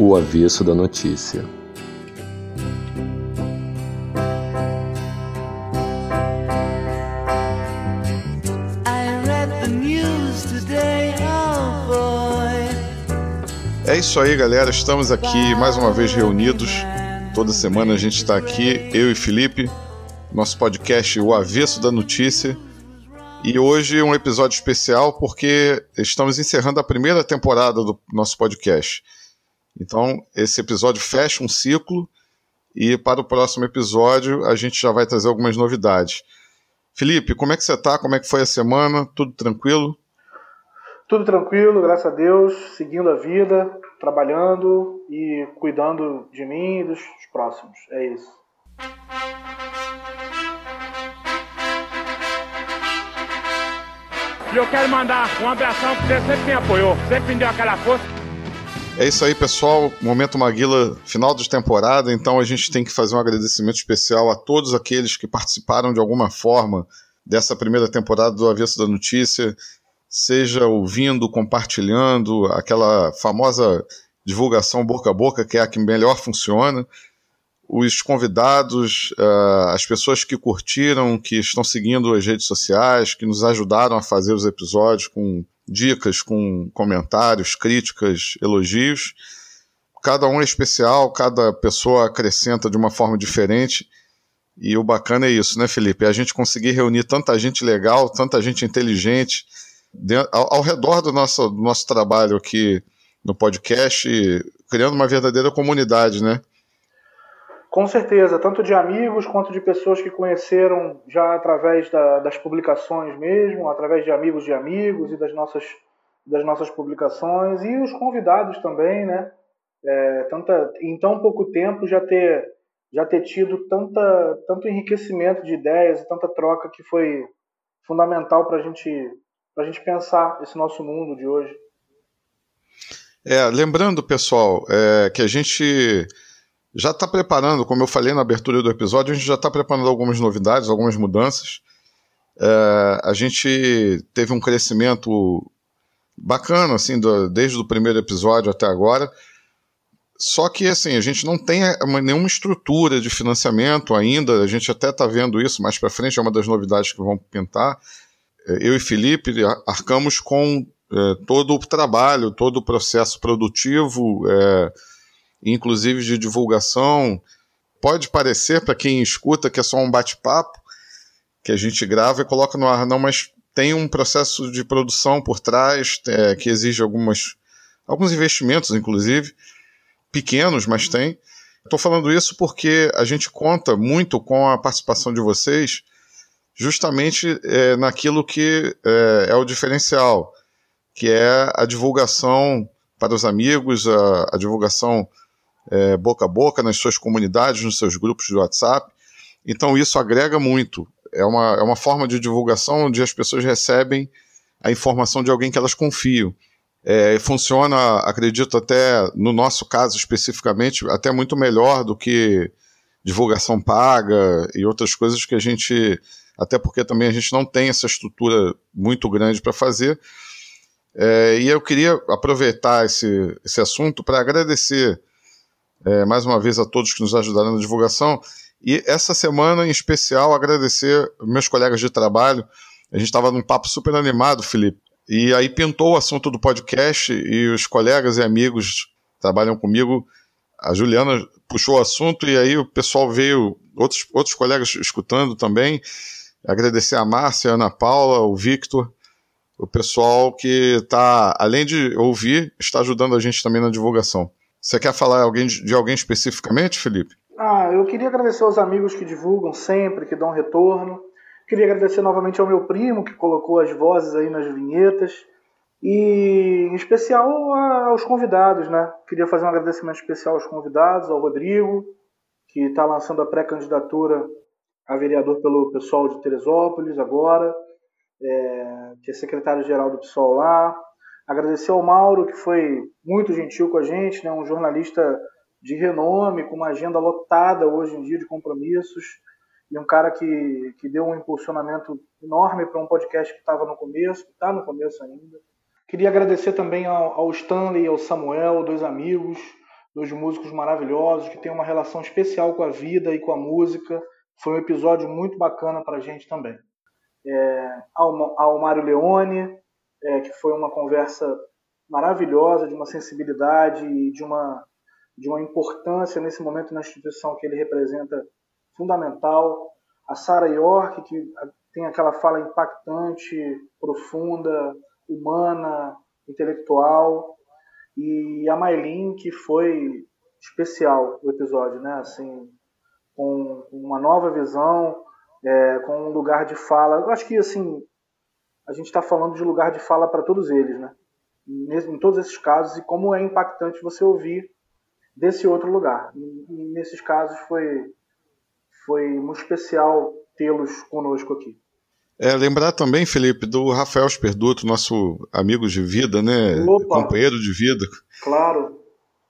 O avesso da notícia. É isso aí, galera. Estamos aqui mais uma vez reunidos. Toda semana a gente está aqui, eu e Felipe, nosso podcast O Avesso da Notícia. E hoje um episódio especial porque estamos encerrando a primeira temporada do nosso podcast. Então, esse episódio fecha um ciclo e para o próximo episódio a gente já vai trazer algumas novidades. Felipe, como é que você está? Como é que foi a semana? Tudo tranquilo? Tudo tranquilo, graças a Deus, seguindo a vida, trabalhando e cuidando de mim e dos próximos. É isso. E eu quero mandar um abração porque você sempre me apoiou, sempre me deu aquela força. É isso aí, pessoal. Momento Maguila, final de temporada, então a gente tem que fazer um agradecimento especial a todos aqueles que participaram de alguma forma dessa primeira temporada do Avesso da Notícia, seja ouvindo, compartilhando, aquela famosa divulgação boca a boca, que é a que melhor funciona. Os convidados, uh, as pessoas que curtiram, que estão seguindo as redes sociais, que nos ajudaram a fazer os episódios com dicas, com comentários, críticas, elogios. Cada um é especial, cada pessoa acrescenta de uma forma diferente. E o bacana é isso, né, Felipe? É a gente conseguir reunir tanta gente legal, tanta gente inteligente, ao, ao redor do nosso, do nosso trabalho aqui no podcast, criando uma verdadeira comunidade, né? Com certeza, tanto de amigos quanto de pessoas que conheceram já através da, das publicações mesmo, através de amigos de amigos e das nossas, das nossas publicações, e os convidados também, né? É, tanta, em tão pouco tempo já ter, já ter tido tanta, tanto enriquecimento de ideias e tanta troca que foi fundamental para gente, a gente pensar esse nosso mundo de hoje. É, lembrando, pessoal, é, que a gente já está preparando, como eu falei na abertura do episódio, a gente já está preparando algumas novidades, algumas mudanças. É, a gente teve um crescimento bacana, assim, do, desde o primeiro episódio até agora. Só que, assim, a gente não tem nenhuma estrutura de financiamento ainda, a gente até está vendo isso mais para frente, é uma das novidades que vão pintar. É, eu e Felipe arcamos com é, todo o trabalho, todo o processo produtivo, é, inclusive de divulgação. Pode parecer para quem escuta que é só um bate-papo que a gente grava e coloca no ar, não, mas tem um processo de produção por trás é, que exige algumas, alguns investimentos, inclusive, pequenos, mas tem. Estou falando isso porque a gente conta muito com a participação de vocês, justamente é, naquilo que é, é o diferencial que é a divulgação para os amigos, a, a divulgação é, boca a boca nas suas comunidades, nos seus grupos de WhatsApp. Então isso agrega muito. É uma, é uma forma de divulgação onde as pessoas recebem a informação de alguém que elas confiam. É, funciona, acredito até, no nosso caso especificamente, até muito melhor do que divulgação paga e outras coisas que a gente, até porque também a gente não tem essa estrutura muito grande para fazer, é, e eu queria aproveitar esse, esse assunto para agradecer é, mais uma vez a todos que nos ajudaram na divulgação. E essa semana, em especial, agradecer meus colegas de trabalho. A gente estava num papo super animado, Felipe. E aí pintou o assunto do podcast e os colegas e amigos que trabalham comigo. A Juliana puxou o assunto e aí o pessoal veio, outros, outros colegas escutando também. Agradecer a Márcia, a Ana Paula, o Victor o pessoal que está, além de ouvir, está ajudando a gente também na divulgação. Você quer falar de alguém especificamente, Felipe? Ah, eu queria agradecer aos amigos que divulgam sempre, que dão retorno. Queria agradecer novamente ao meu primo, que colocou as vozes aí nas vinhetas. E em especial aos convidados, né? Queria fazer um agradecimento especial aos convidados, ao Rodrigo, que está lançando a pré-candidatura a vereador pelo pessoal de Teresópolis agora é, que é secretário-geral do PSOL lá. Agradecer ao Mauro, que foi muito gentil com a gente, né, um jornalista de renome, com uma agenda lotada hoje em dia de compromissos, e um cara que, que deu um impulsionamento enorme para um podcast que estava no começo, que está no começo ainda. Queria agradecer também ao, ao Stanley e ao Samuel, dois amigos, dois músicos maravilhosos que têm uma relação especial com a vida e com a música. Foi um episódio muito bacana para a gente também. É, ao, ao Mário Leone, é, que foi uma conversa maravilhosa, de uma sensibilidade e de uma, de uma importância nesse momento na instituição que ele representa fundamental. A Sarah York, que tem aquela fala impactante, profunda, humana, intelectual. E a Maylin, que foi especial o episódio, né? Assim, com uma nova visão, é, com um lugar de fala. Eu acho que assim a gente está falando de lugar de fala para todos eles, né? Em todos esses casos e como é impactante você ouvir desse outro lugar. E, nesses casos foi foi muito especial tê-los conosco aqui. É, lembrar também, Felipe, do Rafael Sperduto, nosso amigo de vida, né? Opa, Companheiro de vida. Claro.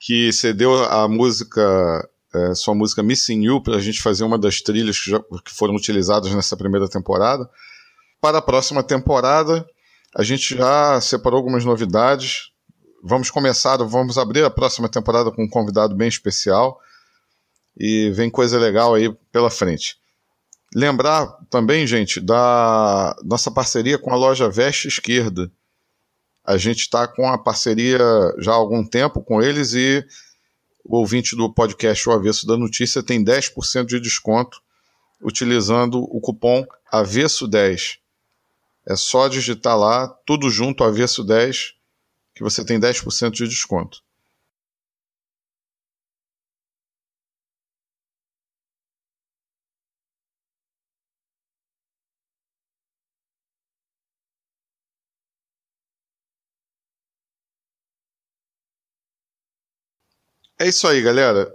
Que cedeu a música, é, sua música Missing You, para a gente fazer uma das trilhas que, já, que foram utilizadas nessa primeira temporada. Para a próxima temporada, a gente já separou algumas novidades. Vamos começar, vamos abrir a próxima temporada com um convidado bem especial. E vem coisa legal aí pela frente. Lembrar também, gente, da nossa parceria com a loja Veste Esquerda. A gente está com a parceria já há algum tempo com eles e o ouvinte do podcast O Avesso da Notícia tem 10% de desconto utilizando o cupom Avesso10. É só digitar lá, tudo junto, Avesso10, que você tem 10% de desconto. É isso aí, galera.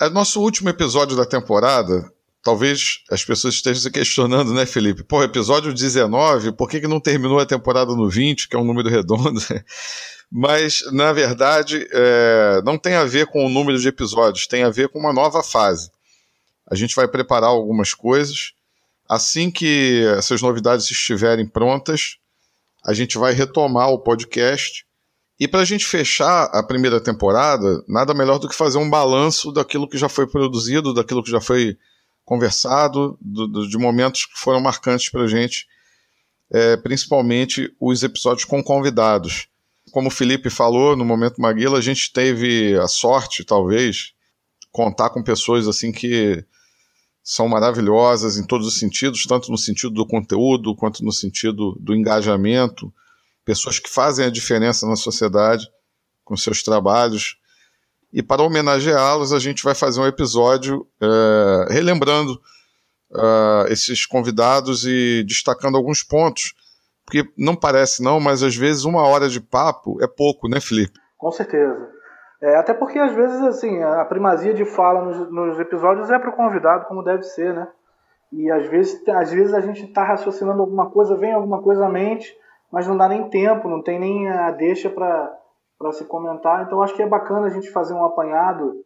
É nosso último episódio da temporada. Talvez as pessoas estejam se questionando, né, Felipe? Pô, episódio 19, por que, que não terminou a temporada no 20, que é um número redondo? Mas, na verdade, é, não tem a ver com o número de episódios, tem a ver com uma nova fase. A gente vai preparar algumas coisas. Assim que essas novidades estiverem prontas, a gente vai retomar o podcast e para a gente fechar a primeira temporada, nada melhor do que fazer um balanço daquilo que já foi produzido, daquilo que já foi conversado, do, do, de momentos que foram marcantes para a gente, é, principalmente os episódios com convidados. Como o Felipe falou, no momento Maguila, a gente teve a sorte, talvez, contar com pessoas assim que são maravilhosas em todos os sentidos, tanto no sentido do conteúdo quanto no sentido do engajamento pessoas que fazem a diferença na sociedade com seus trabalhos. E para homenageá-los, a gente vai fazer um episódio é, relembrando é, esses convidados e destacando alguns pontos. Porque não parece não, mas às vezes uma hora de papo é pouco, né, Felipe? Com certeza. É, até porque às vezes assim a primazia de fala nos, nos episódios é para o convidado, como deve ser, né? E às vezes, às vezes a gente está raciocinando alguma coisa, vem alguma coisa à mente, mas não dá nem tempo, não tem nem a deixa para se comentar. Então acho que é bacana a gente fazer um apanhado.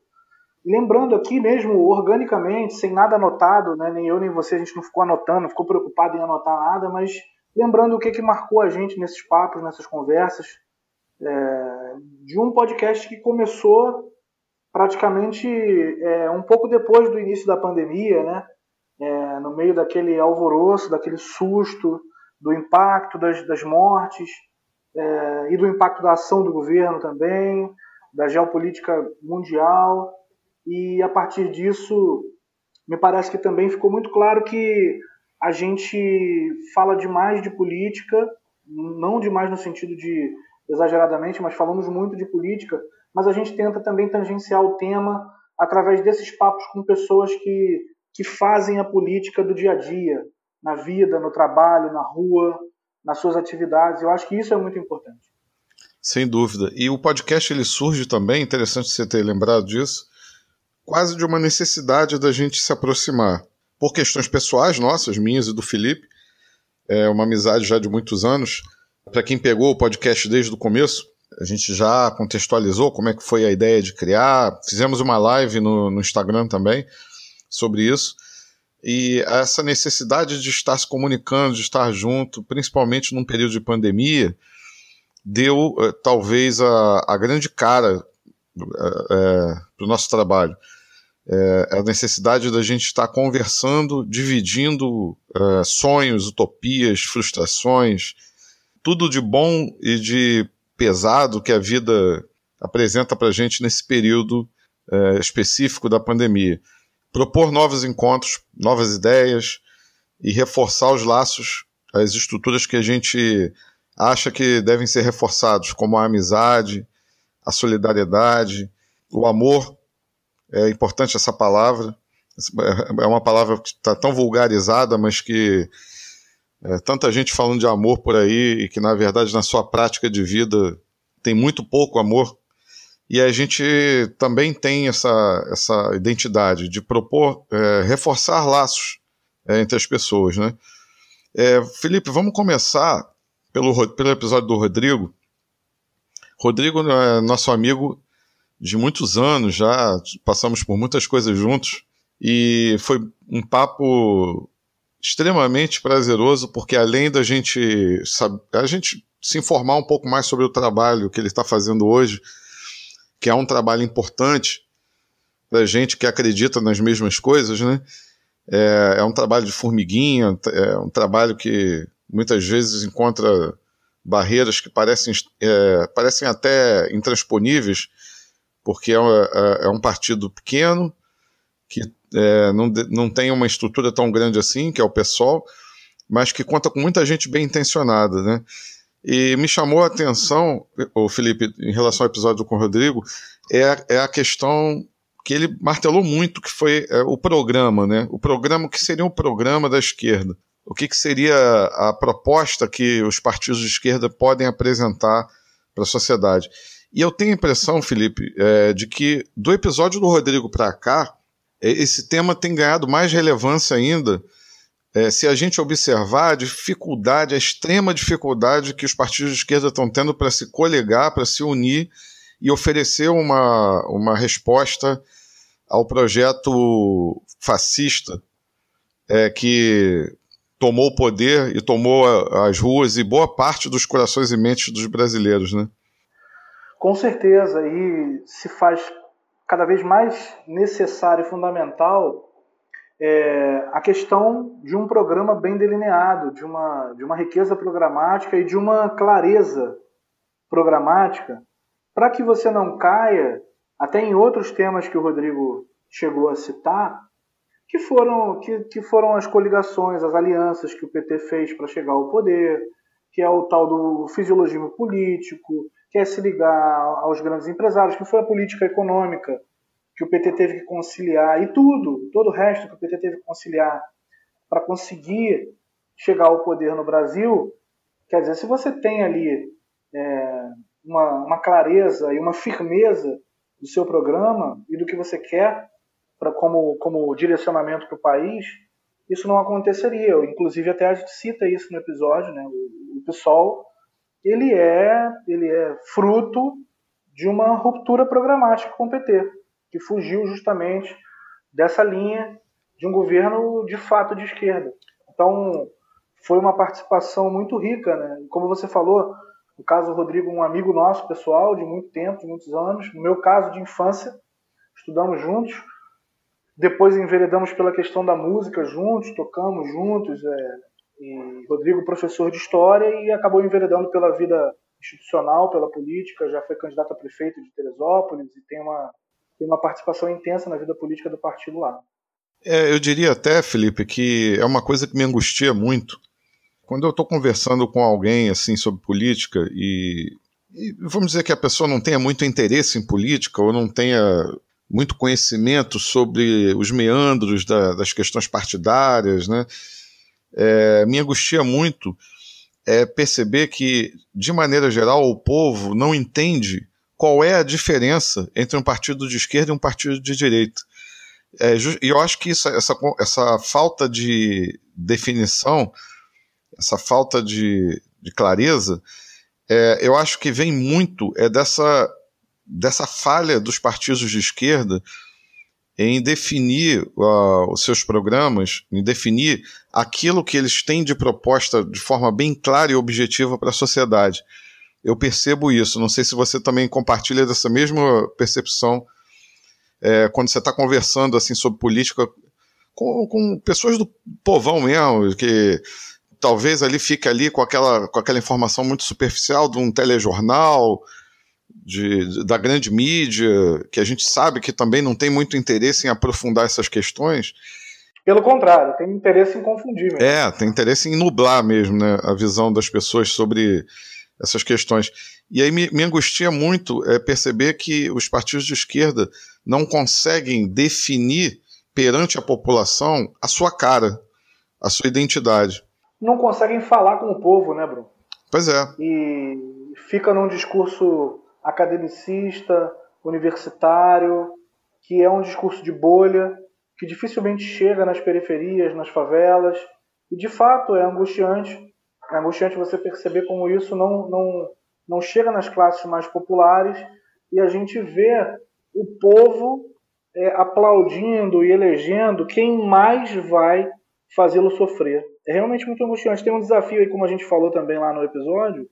Lembrando aqui mesmo, organicamente, sem nada anotado, né? nem eu nem você, a gente não ficou anotando, ficou preocupado em anotar nada, mas lembrando o que, que marcou a gente nesses papos, nessas conversas, é, de um podcast que começou praticamente é, um pouco depois do início da pandemia, né? É, no meio daquele alvoroço, daquele susto, do impacto das, das mortes é, e do impacto da ação do governo também, da geopolítica mundial. E a partir disso, me parece que também ficou muito claro que a gente fala demais de política, não demais no sentido de exageradamente, mas falamos muito de política, mas a gente tenta também tangenciar o tema através desses papos com pessoas que, que fazem a política do dia a dia, na vida, no trabalho, na rua, nas suas atividades. Eu acho que isso é muito importante. Sem dúvida. E o podcast ele surge também, interessante você ter lembrado disso, quase de uma necessidade da gente se aproximar. Por questões pessoais nossas, minhas e do Felipe, é uma amizade já de muitos anos. Para quem pegou o podcast desde o começo, a gente já contextualizou como é que foi a ideia de criar. Fizemos uma live no, no Instagram também sobre isso. E essa necessidade de estar se comunicando, de estar junto, principalmente num período de pandemia, deu uh, talvez a, a grande cara é, para o nosso trabalho. É, a necessidade da gente estar conversando, dividindo é, sonhos, utopias, frustrações, tudo de bom e de pesado que a vida apresenta para a gente nesse período específico da pandemia. Propor novos encontros, novas ideias e reforçar os laços, as estruturas que a gente acha que devem ser reforçados, como a amizade, a solidariedade, o amor. É importante essa palavra. É uma palavra que está tão vulgarizada, mas que é, tanta gente falando de amor por aí e que, na verdade, na sua prática de vida tem muito pouco amor. E a gente também tem essa, essa identidade de propor, é, reforçar laços é, entre as pessoas. Né? É, Felipe, vamos começar pelo, pelo episódio do Rodrigo. Rodrigo é nosso amigo de muitos anos já, passamos por muitas coisas juntos e foi um papo extremamente prazeroso porque além da gente a gente se informar um pouco mais sobre o trabalho que ele está fazendo hoje, que é um trabalho importante para gente que acredita nas mesmas coisas, né? É, é um trabalho de formiguinha, é um trabalho que muitas vezes encontra barreiras que parecem, é, parecem até intransponíveis, porque é, é, é um partido pequeno, que é, não, não tem uma estrutura tão grande assim, que é o PSOL, mas que conta com muita gente bem intencionada, né? E me chamou a atenção, o Felipe, em relação ao episódio com o Rodrigo, é, é a questão que ele martelou muito, que foi é, o programa, né? O programa que seria um programa da esquerda o que, que seria a proposta que os partidos de esquerda podem apresentar para a sociedade. E eu tenho a impressão, Felipe, é, de que do episódio do Rodrigo para cá, é, esse tema tem ganhado mais relevância ainda é, se a gente observar a dificuldade, a extrema dificuldade que os partidos de esquerda estão tendo para se colegar, para se unir e oferecer uma, uma resposta ao projeto fascista é, que tomou o poder e tomou as ruas e boa parte dos corações e mentes dos brasileiros, né? Com certeza, e se faz cada vez mais necessário e fundamental é, a questão de um programa bem delineado, de uma, de uma riqueza programática e de uma clareza programática, para que você não caia, até em outros temas que o Rodrigo chegou a citar, que foram, que, que foram as coligações, as alianças que o PT fez para chegar ao poder, que é o tal do fisiologismo político, que é se ligar aos grandes empresários, que foi a política econômica que o PT teve que conciliar, e tudo, todo o resto que o PT teve que conciliar para conseguir chegar ao poder no Brasil. Quer dizer, se você tem ali é, uma, uma clareza e uma firmeza do seu programa e do que você quer, pra, como, como direcionamento para o país, isso não aconteceria. Inclusive, até a gente cita isso no episódio, né? O, o PSOL, ele é, ele é fruto de uma ruptura programática com o PT, que fugiu justamente dessa linha de um governo de fato de esquerda. Então, foi uma participação muito rica, né? Como você falou, no caso do Rodrigo, um amigo nosso, pessoal, de muito tempo, de muitos anos. No meu caso, de infância, estudamos juntos. Depois enveredamos pela questão da música juntos, tocamos juntos. É, e Rodrigo, professor de história, e acabou enveredando pela vida institucional, pela política, já foi candidato a prefeito de Teresópolis e tem uma, tem uma participação intensa na vida política do partido lá. É, eu diria até, Felipe, que é uma coisa que me angustia muito. Quando eu estou conversando com alguém assim sobre política e, e, vamos dizer que a pessoa não tenha muito interesse em política ou não tenha muito conhecimento sobre os meandros da, das questões partidárias, né? É, me angustia muito é perceber que, de maneira geral, o povo não entende qual é a diferença entre um partido de esquerda e um partido de direita. É, e eu acho que isso, essa, essa falta de definição, essa falta de, de clareza, é, eu acho que vem muito é dessa dessa falha dos partidos de esquerda em definir uh, os seus programas, em definir aquilo que eles têm de proposta de forma bem clara e objetiva para a sociedade. Eu percebo isso. Não sei se você também compartilha dessa mesma percepção é, quando você está conversando assim sobre política com, com, pessoas do povão mesmo, que talvez ali fique ali com aquela, com aquela informação muito superficial de um telejornal, de, da grande mídia, que a gente sabe que também não tem muito interesse em aprofundar essas questões. Pelo contrário, tem interesse em confundir. Mesmo. É, tem interesse em nublar mesmo né, a visão das pessoas sobre essas questões. E aí me, me angustia muito é, perceber que os partidos de esquerda não conseguem definir perante a população a sua cara, a sua identidade. Não conseguem falar com o povo, né, Bruno? Pois é. E fica num discurso academicista, universitário, que é um discurso de bolha, que dificilmente chega nas periferias, nas favelas. E de fato é angustiante. É angustiante você perceber como isso não, não, não chega nas classes mais populares e a gente vê o povo é, aplaudindo e elegendo quem mais vai fazê-lo sofrer. É realmente muito angustiante. Tem um desafio aí, como a gente falou também lá no episódio,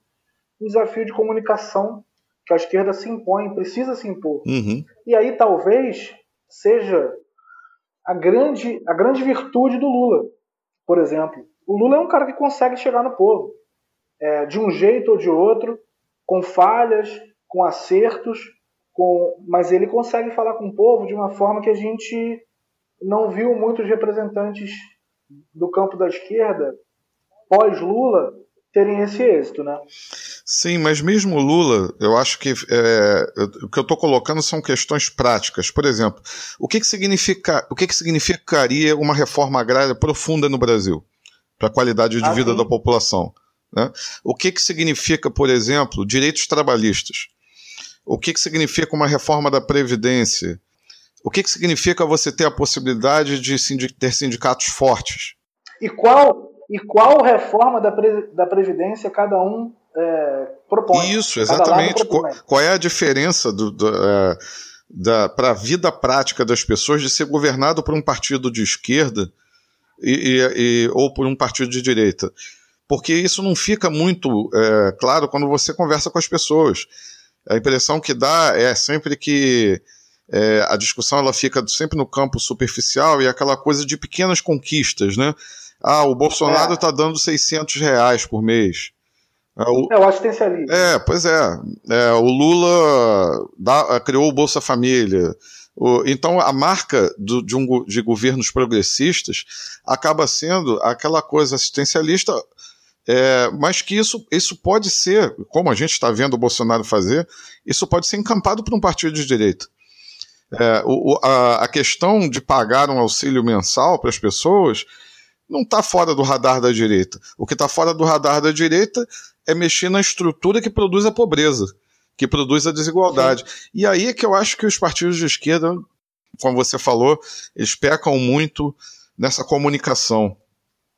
um desafio de comunicação que a esquerda se impõe, precisa se impor. Uhum. E aí talvez seja a grande, a grande virtude do Lula, por exemplo. O Lula é um cara que consegue chegar no povo, é, de um jeito ou de outro, com falhas, com acertos, com, mas ele consegue falar com o povo de uma forma que a gente não viu muitos representantes do campo da esquerda pós-Lula terem esse êxito, né? Sim, mas mesmo Lula, eu acho que é, o que eu estou colocando são questões práticas. Por exemplo, o que, que, significa, o que, que significaria uma reforma agrária profunda no Brasil para a qualidade de ah, vida sim. da população? Né? O que, que significa, por exemplo, direitos trabalhistas? O que, que significa uma reforma da Previdência? O que, que significa você ter a possibilidade de ter sindicatos fortes? E qual e qual reforma da, pre, da Previdência cada um é, propõe. Isso, exatamente. Qual, qual, é a diferença do, do, é, da, para a vida prática das pessoas de ser governado por um partido de esquerda e, e, e, ou por um partido de direita? Porque isso não fica muito é, claro quando você conversa com as pessoas. A impressão que dá é sempre que é, a discussão ela fica sempre no campo superficial e aquela coisa de pequenas conquistas, né? Ah, o Bolsonaro está é. dando 600 reais por mês. É o, é o assistencialismo. É, pois é. é o Lula dá, criou o Bolsa Família. O, então, a marca do, de, um, de governos progressistas acaba sendo aquela coisa assistencialista, é, mas que isso, isso pode ser, como a gente está vendo o Bolsonaro fazer, isso pode ser encampado por um partido de direita. É, o, a, a questão de pagar um auxílio mensal para as pessoas não está fora do radar da direita. O que está fora do radar da direita é mexer na estrutura que produz a pobreza, que produz a desigualdade. Sim. E aí é que eu acho que os partidos de esquerda, como você falou, eles pecam muito nessa comunicação.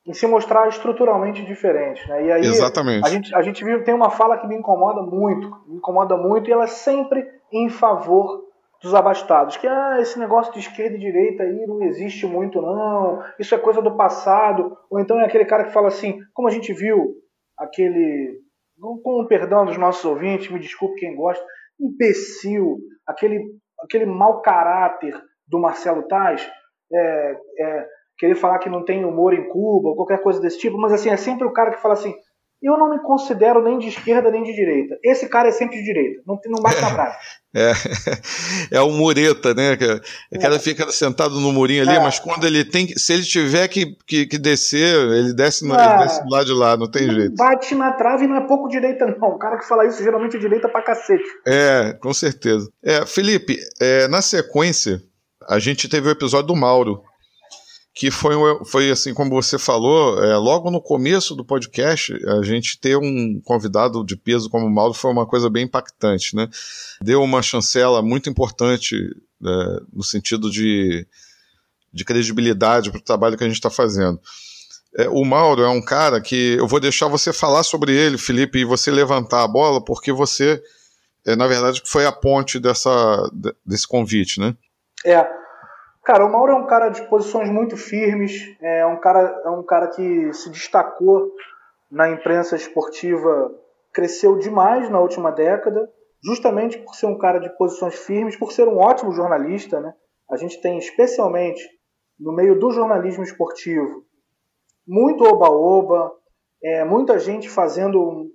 Em se mostrar estruturalmente diferente. Né? E aí, Exatamente. A gente, a gente tem uma fala que me incomoda muito, me incomoda muito, e ela é sempre em favor dos abastados, que ah, esse negócio de esquerda e direita aí não existe muito não, isso é coisa do passado, ou então é aquele cara que fala assim, como a gente viu aquele, com o perdão dos nossos ouvintes, me desculpe quem gosta, imbecil, aquele, aquele mau caráter do Marcelo Tais, é, é, querer falar que não tem humor em Cuba, ou qualquer coisa desse tipo, mas assim, é sempre o cara que fala assim, eu não me considero nem de esquerda nem de direita. Esse cara é sempre de direita, não, não bate na praia. É, é o mureta, né? O cara é. fica sentado no murinho ali, é. mas quando ele tem se ele tiver que, que, que descer, ele desce, no, é. ele desce do lado de lá, não tem jeito. Bate na trave e não é pouco direita, não. O cara que fala isso geralmente é direita pra cacete. É, com certeza. É, Felipe, é, na sequência, a gente teve o episódio do Mauro que foi, foi assim como você falou, é, logo no começo do podcast, a gente ter um convidado de peso como o Mauro foi uma coisa bem impactante, né? Deu uma chancela muito importante é, no sentido de, de credibilidade para o trabalho que a gente está fazendo. É, o Mauro é um cara que eu vou deixar você falar sobre ele, Felipe, e você levantar a bola, porque você, é, na verdade, foi a ponte dessa, desse convite, né? É, Cara, o Mauro é um cara de posições muito firmes, é um cara, é um cara que se destacou na imprensa esportiva cresceu demais na última década, justamente por ser um cara de posições firmes, por ser um ótimo jornalista. Né? A gente tem, especialmente no meio do jornalismo esportivo, muito oba-oba, é, muita gente fazendo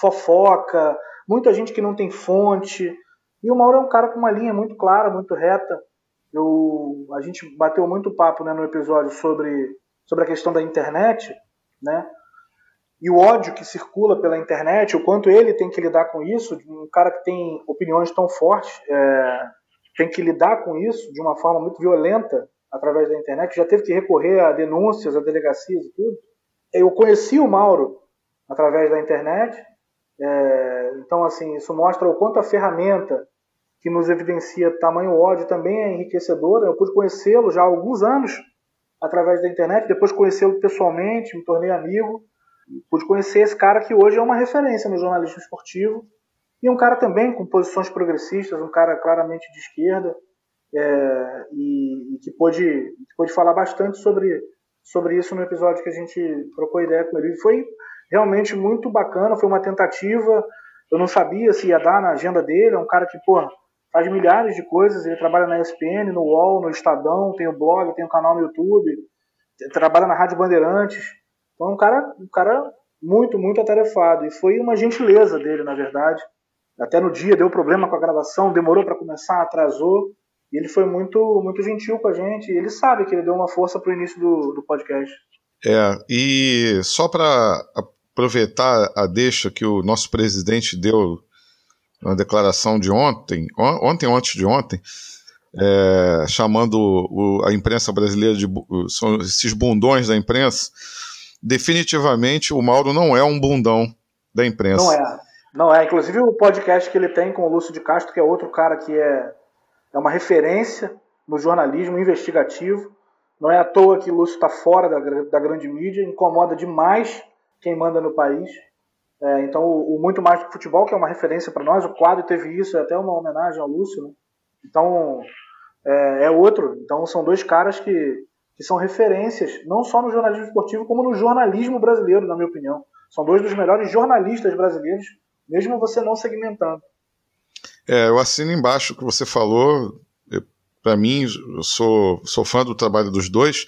fofoca, muita gente que não tem fonte. E o Mauro é um cara com uma linha muito clara, muito reta. Eu, a gente bateu muito papo né, no episódio sobre, sobre a questão da internet, né? E o ódio que circula pela internet, o quanto ele tem que lidar com isso, um cara que tem opiniões tão fortes, é, tem que lidar com isso de uma forma muito violenta através da internet, já teve que recorrer a denúncias, a delegacias e tudo. Eu conheci o Mauro através da internet, é, então assim isso mostra o quanto a ferramenta que nos evidencia tamanho ódio também é enriquecedora. Eu pude conhecê-lo já há alguns anos através da internet, depois conhecê-lo pessoalmente, me tornei amigo, pude conhecer esse cara que hoje é uma referência no jornalismo esportivo e um cara também com posições progressistas, um cara claramente de esquerda é, e, e, que pôde, que pôde falar bastante sobre, sobre isso no episódio que a gente trocou ideia com ele. E foi realmente muito bacana, foi uma tentativa. Eu não sabia se ia dar na agenda dele. É um cara que, pô, faz milhares de coisas. Ele trabalha na ESPN, no UOL, no Estadão, tem o blog, tem o canal no YouTube, trabalha na Rádio Bandeirantes. Então, é um cara, um cara muito, muito atarefado. E foi uma gentileza dele, na verdade, até no dia deu problema com a gravação, demorou para começar, atrasou. E ele foi muito, muito gentil com a gente. E ele sabe que ele deu uma força para o início do, do podcast. É, e só para aproveitar a deixa que o nosso presidente deu na declaração de ontem, ontem antes de ontem, é, chamando o, a imprensa brasileira de são esses bundões da imprensa, definitivamente o Mauro não é um bundão da imprensa. Não é. Não é, inclusive o podcast que ele tem com o Lúcio de Castro, que é outro cara que é, é uma referência no jornalismo investigativo. Não é à toa que o Lúcio está fora da, da grande mídia, incomoda demais quem manda no país. É, então, o, Muito Mais do Futebol, que é uma referência para nós, o quadro teve isso, é até uma homenagem ao Lúcio. Né? Então, é, é, outro. Então, são dois caras que, que são referências, não só no jornalismo esportivo, como no jornalismo brasileiro, na minha opinião. São dois dos melhores jornalistas brasileiros mesmo você não segmentando. É, eu assino embaixo o que você falou. Para mim, eu sou, sou fã do trabalho dos dois.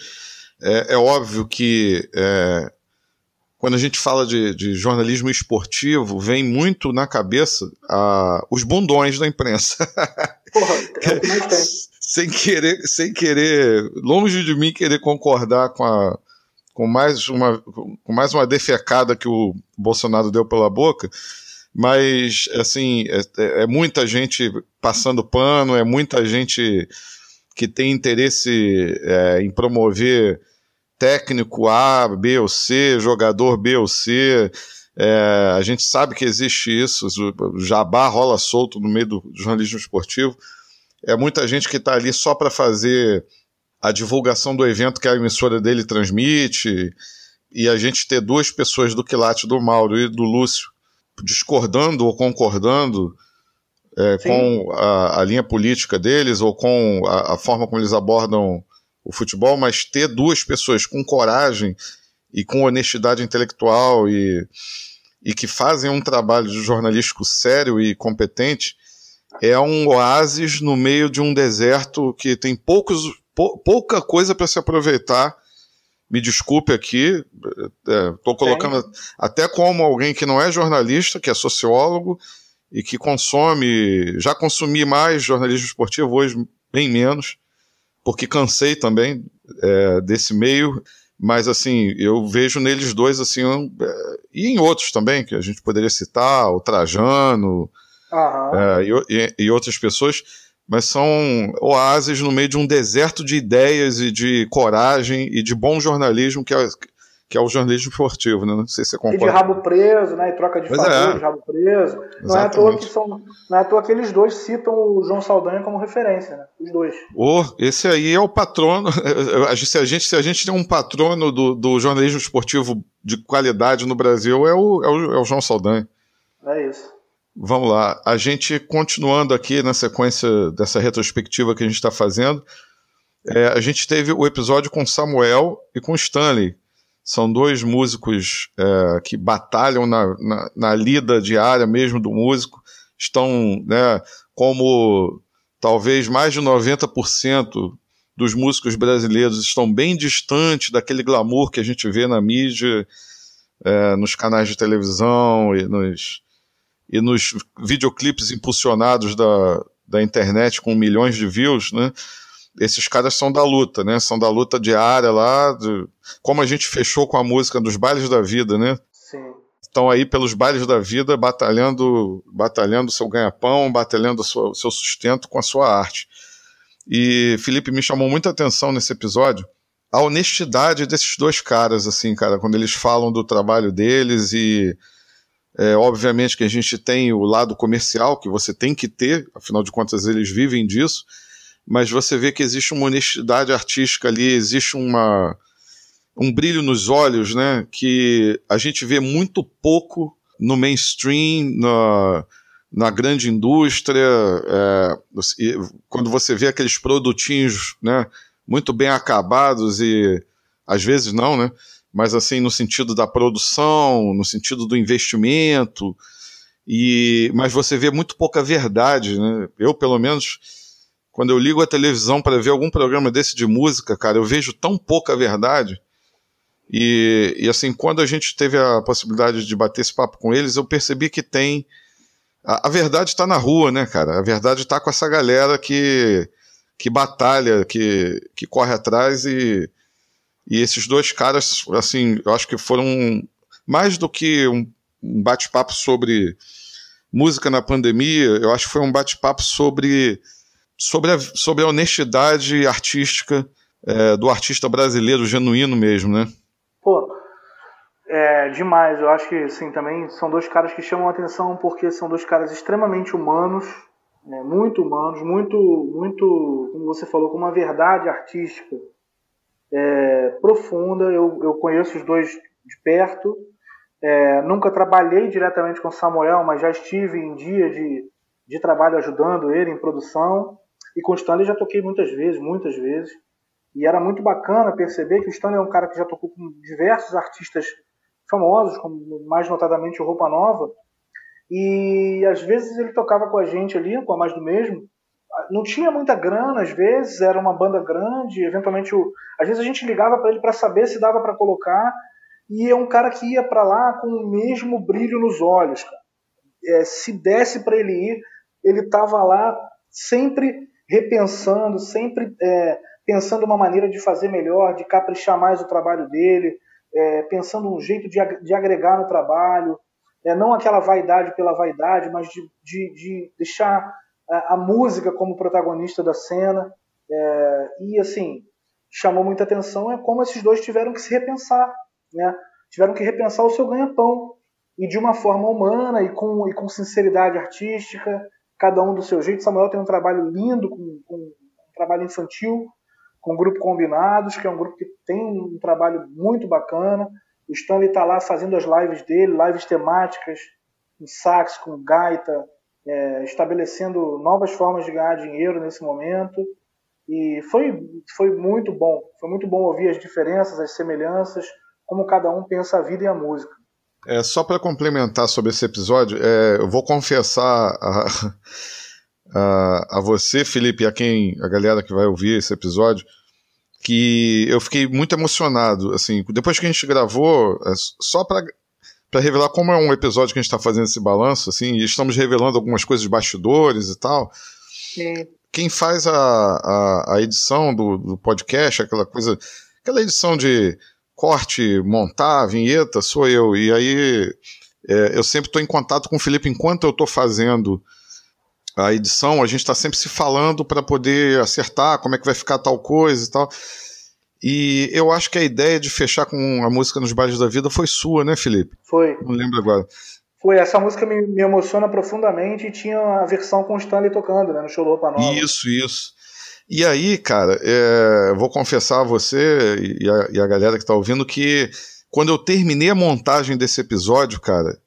É, é óbvio que é, quando a gente fala de, de, jornalismo esportivo, vem muito na cabeça a, os bundões da imprensa. Porra, é que sem querer, sem querer, longe de mim querer concordar com a, com mais uma, com mais uma defecada que o Bolsonaro deu pela boca, mas assim é, é, é, muita gente passando pano, é muita gente que tem interesse é, em promover técnico A, B ou C, jogador B ou C. É, a gente sabe que existe isso, o jabá rola solto no meio do jornalismo esportivo. É muita gente que está ali só para fazer a divulgação do evento que a emissora dele transmite, e a gente ter duas pessoas do quilate do Mauro e do Lúcio discordando ou concordando é, com a, a, linha política deles ou com a, a, forma como eles abordam o futebol, mas ter duas pessoas com coragem e com honestidade intelectual e, e que fazem um trabalho jornalístico sério e competente é um oásis no meio de um deserto que tem poucos, pou, pouca coisa para se aproveitar me desculpe aqui, estou é, colocando Sim. até como alguém que não é jornalista, que é sociólogo e que consome, já consumi mais jornalismo esportivo, hoje bem menos, porque cansei também é, desse meio, mas assim, eu vejo neles dois assim, um, é, e em outros também, que a gente poderia citar, o Trajano uhum. e, e, e outras pessoas, mas são oásis no meio de um deserto de ideias e de coragem e de bom jornalismo que é, que é o jornalismo esportivo, né? Não sei se você concorda. E de rabo preso, né? E troca de favor é. de rabo preso. Não é, à toa que são, não é à toa que eles dois citam o João Saldanha como referência, né? Os dois. Oh, esse aí é o patrono. Se a gente, se a gente tem um patrono do, do jornalismo esportivo de qualidade no Brasil, é o, é o, é o João Saldanha. É isso. Vamos lá. A gente, continuando aqui na sequência dessa retrospectiva que a gente está fazendo, é, a gente teve o episódio com Samuel e com Stanley. São dois músicos é, que batalham na, na, na, lida diária mesmo do músico, estão, né, como talvez mais de 90% dos músicos brasileiros estão bem distantes daquele glamour que a gente vê na mídia, é, nos canais de televisão e nos, e nos videoclipes impulsionados da, da internet com milhões de views, né? Esses caras são da luta, né? São da luta diária lá, de, como a gente fechou com a música dos bailes da vida, né? Sim. Estão aí pelos bailes da vida, batalhando, batalhando seu ganha-pão, batalhando o seu sustento com a sua arte. E Felipe me chamou muita atenção nesse episódio a honestidade desses dois caras, assim, cara, quando eles falam do trabalho deles e é, obviamente que a gente tem o lado comercial que você tem que ter, afinal de contas eles vivem disso, mas você vê que existe uma honestidade artística ali, existe uma, um brilho nos olhos, né, que a gente vê muito pouco no mainstream, na, na grande indústria, é, quando você vê aqueles produtinhos, né, muito bem acabados e às vezes não, né, mas assim no sentido da produção, no sentido do investimento, e mas você vê muito pouca verdade, né? Eu pelo menos quando eu ligo a televisão para ver algum programa desse de música, cara, eu vejo tão pouca verdade. E, e assim, quando a gente teve a possibilidade de bater esse papo com eles, eu percebi que tem. A, a verdade está na rua, né, cara? A verdade está com essa galera que, que batalha, que, que corre atrás e, e esses dois caras, assim, eu acho que foram mais do que um, um bate-papo sobre música na pandemia, eu acho que foi um bate-papo sobre, sobre, a, sobre a honestidade artística é, do artista brasileiro genuíno mesmo, né? Pô, é demais. Eu acho que, assim, também são dois caras que chamam a atenção porque são dois caras extremamente humanos, né, muito humanos, muito, muito, como você falou, com uma verdade artística é, profunda. Eu, eu conheço os dois de perto. É, nunca trabalhei diretamente com Samuel, mas já estive em dia de, de trabalho ajudando ele em produção. E com o Stanley já toquei muitas vezes, muitas vezes. E era muito bacana perceber que o Stanley é um cara que já tocou com diversos artistas famosos, como mais notadamente o Roupa Nova. E às vezes ele tocava com a gente ali, com a mais do mesmo, não tinha muita grana, às vezes, era uma banda grande, eventualmente, o, às vezes a gente ligava para ele para saber se dava para colocar, e é um cara que ia para lá com o mesmo brilho nos olhos, é, se desse para ele ir, ele estava lá sempre repensando, sempre é, pensando uma maneira de fazer melhor, de caprichar mais o trabalho dele, é, pensando um jeito de, de agregar no trabalho, é, não aquela vaidade pela vaidade, mas de, de, de deixar a, a música como protagonista da cena. É, e assim, chamou muita atenção é como esses dois tiveram que se repensar, né? Tiveram que repensar o seu ganha-pão e de uma forma humana e com, e com sinceridade artística, cada um do seu jeito. Samuel tem um trabalho lindo, com, com um trabalho infantil, com o Grupo Combinados, que é um grupo que tem um trabalho muito bacana. O Stanley está lá fazendo as lives dele, lives temáticas, com sax, com gaita, é, estabelecendo novas formas de ganhar dinheiro nesse momento. E foi, foi muito bom. Foi muito bom ouvir as diferenças, as semelhanças, como cada um pensa a vida e a música. É, só para complementar sobre esse episódio, é, eu vou confessar a, a, a, você, Felipe, e a quem a galera que vai ouvir esse episódio, que eu fiquei muito emocionado. Assim, depois que a gente gravou, é, só para para revelar como é um episódio que a gente está fazendo esse balanço, assim, e estamos revelando algumas coisas de bastidores e tal. Sim. Quem faz a, a, a edição do, do, podcast, aquela coisa, aquela edição de corte, montar, vinheta, sou eu. E aí é, eu sempre estou em contato com o Felipe enquanto eu estou fazendo a edição, a gente está sempre se falando para poder acertar como é que vai ficar tal coisa e tal. E eu acho que a ideia de fechar com a música nos bailes da vida foi sua, né, Felipe? Foi. Não lembro agora. Foi, essa música me, me emociona profundamente e tinha a versão com o Stanley tocando, né, no show do Roupa Nova. Isso, isso. E aí, cara, é, vou confessar a você e a, e a galera que está ouvindo que quando eu terminei a montagem desse episódio, cara,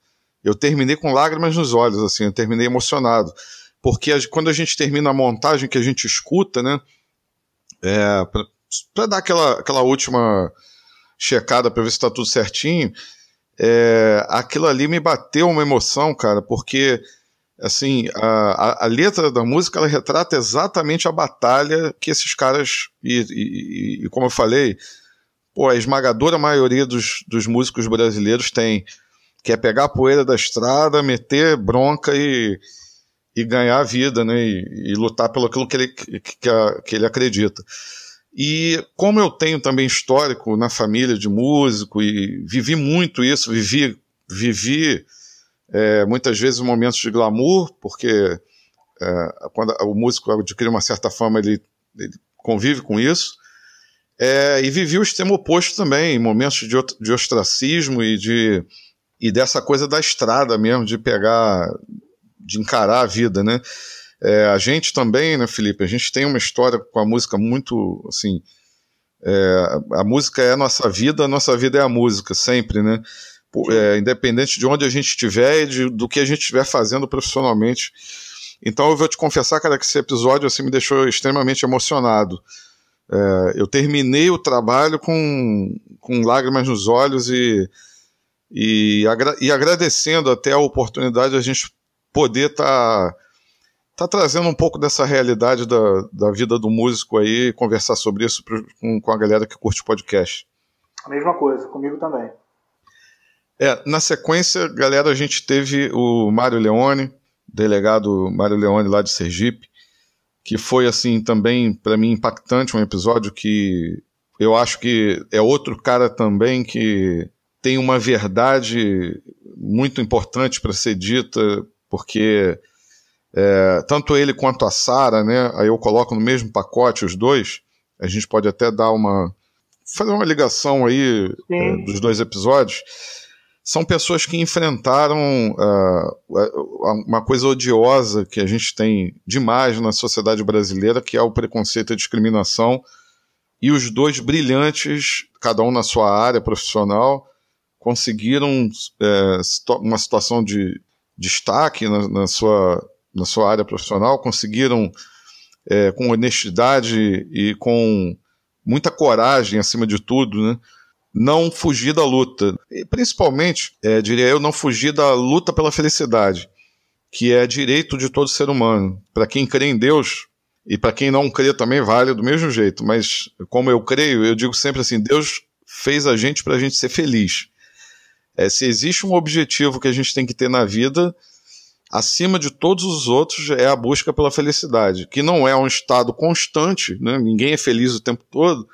eu terminei com lágrimas nos olhos, assim, eu terminei emocionado. Porque a, quando a gente termina a montagem que a gente escuta, né, é, para dar aquela, aquela última checada para ver se está tudo certinho. É, aquilo ali me bateu uma emoção, cara, porque assim a, a, a, letra da música ela retrata exatamente a batalha que esses caras e, e, e como eu falei, pô, a esmagadora maioria dos, dos músicos brasileiros tem que é pegar a poeira da estrada, meter bronca e, e ganhar a vida, né? E, e lutar pelo aquilo que ele, que, que, ele acredita. E como eu tenho também histórico na família de músico e vivi muito isso, vivi, vivi é, muitas vezes momentos de glamour, porque é, quando o músico adquire uma certa fama, ele, ele convive com isso. É, e vivi o extremo oposto também, momentos de, de ostracismo e de e dessa coisa da estrada mesmo, de pegar, de encarar a vida, né? É, a gente também, né, Felipe? A gente tem uma história com a música muito, assim, é, a música é a nossa vida, a nossa vida é a música, sempre, né? É, independente de onde a gente estiver e de, do que a gente estiver fazendo profissionalmente. Então eu vou te confessar, cara, que esse episódio assim, me deixou extremamente emocionado. É, eu terminei o trabalho com, com lágrimas nos olhos e e, agra e agradecendo até a oportunidade de a gente poder estar tá, tá trazendo um pouco dessa realidade da, da vida do músico aí, conversar sobre isso com, com a galera que curte podcast. A mesma coisa, comigo também. É, na sequência, galera, a gente teve o Mário Leone, delegado Mário Leone lá de Sergipe, que foi assim também para mim impactante, um episódio que eu acho que é outro cara também que tem uma verdade muito importante para ser dita, porque é, tanto ele quanto a Sara, né, aí eu coloco no mesmo pacote os dois, a gente pode até dar uma. fazer uma ligação aí é, dos dois episódios. São pessoas que enfrentaram uh, uma coisa odiosa que a gente tem demais na sociedade brasileira, que é o preconceito e a discriminação, e os dois brilhantes, cada um na sua área profissional, conseguiram é, uma situação de destaque na, na, sua, na sua área profissional, conseguiram, é, com honestidade e com muita coragem, acima de tudo, né, não fugir da luta. E, principalmente, é, diria eu, não fugir da luta pela felicidade, que é direito de todo ser humano. Para quem crê em Deus, e para quem não crê também vale do mesmo jeito, mas como eu creio, eu digo sempre assim: Deus fez a gente para a gente ser feliz. É, se existe um objetivo que a gente tem que ter na vida, acima de todos os outros, é a busca pela felicidade, que não é um estado constante, né? ninguém é feliz o tempo todo,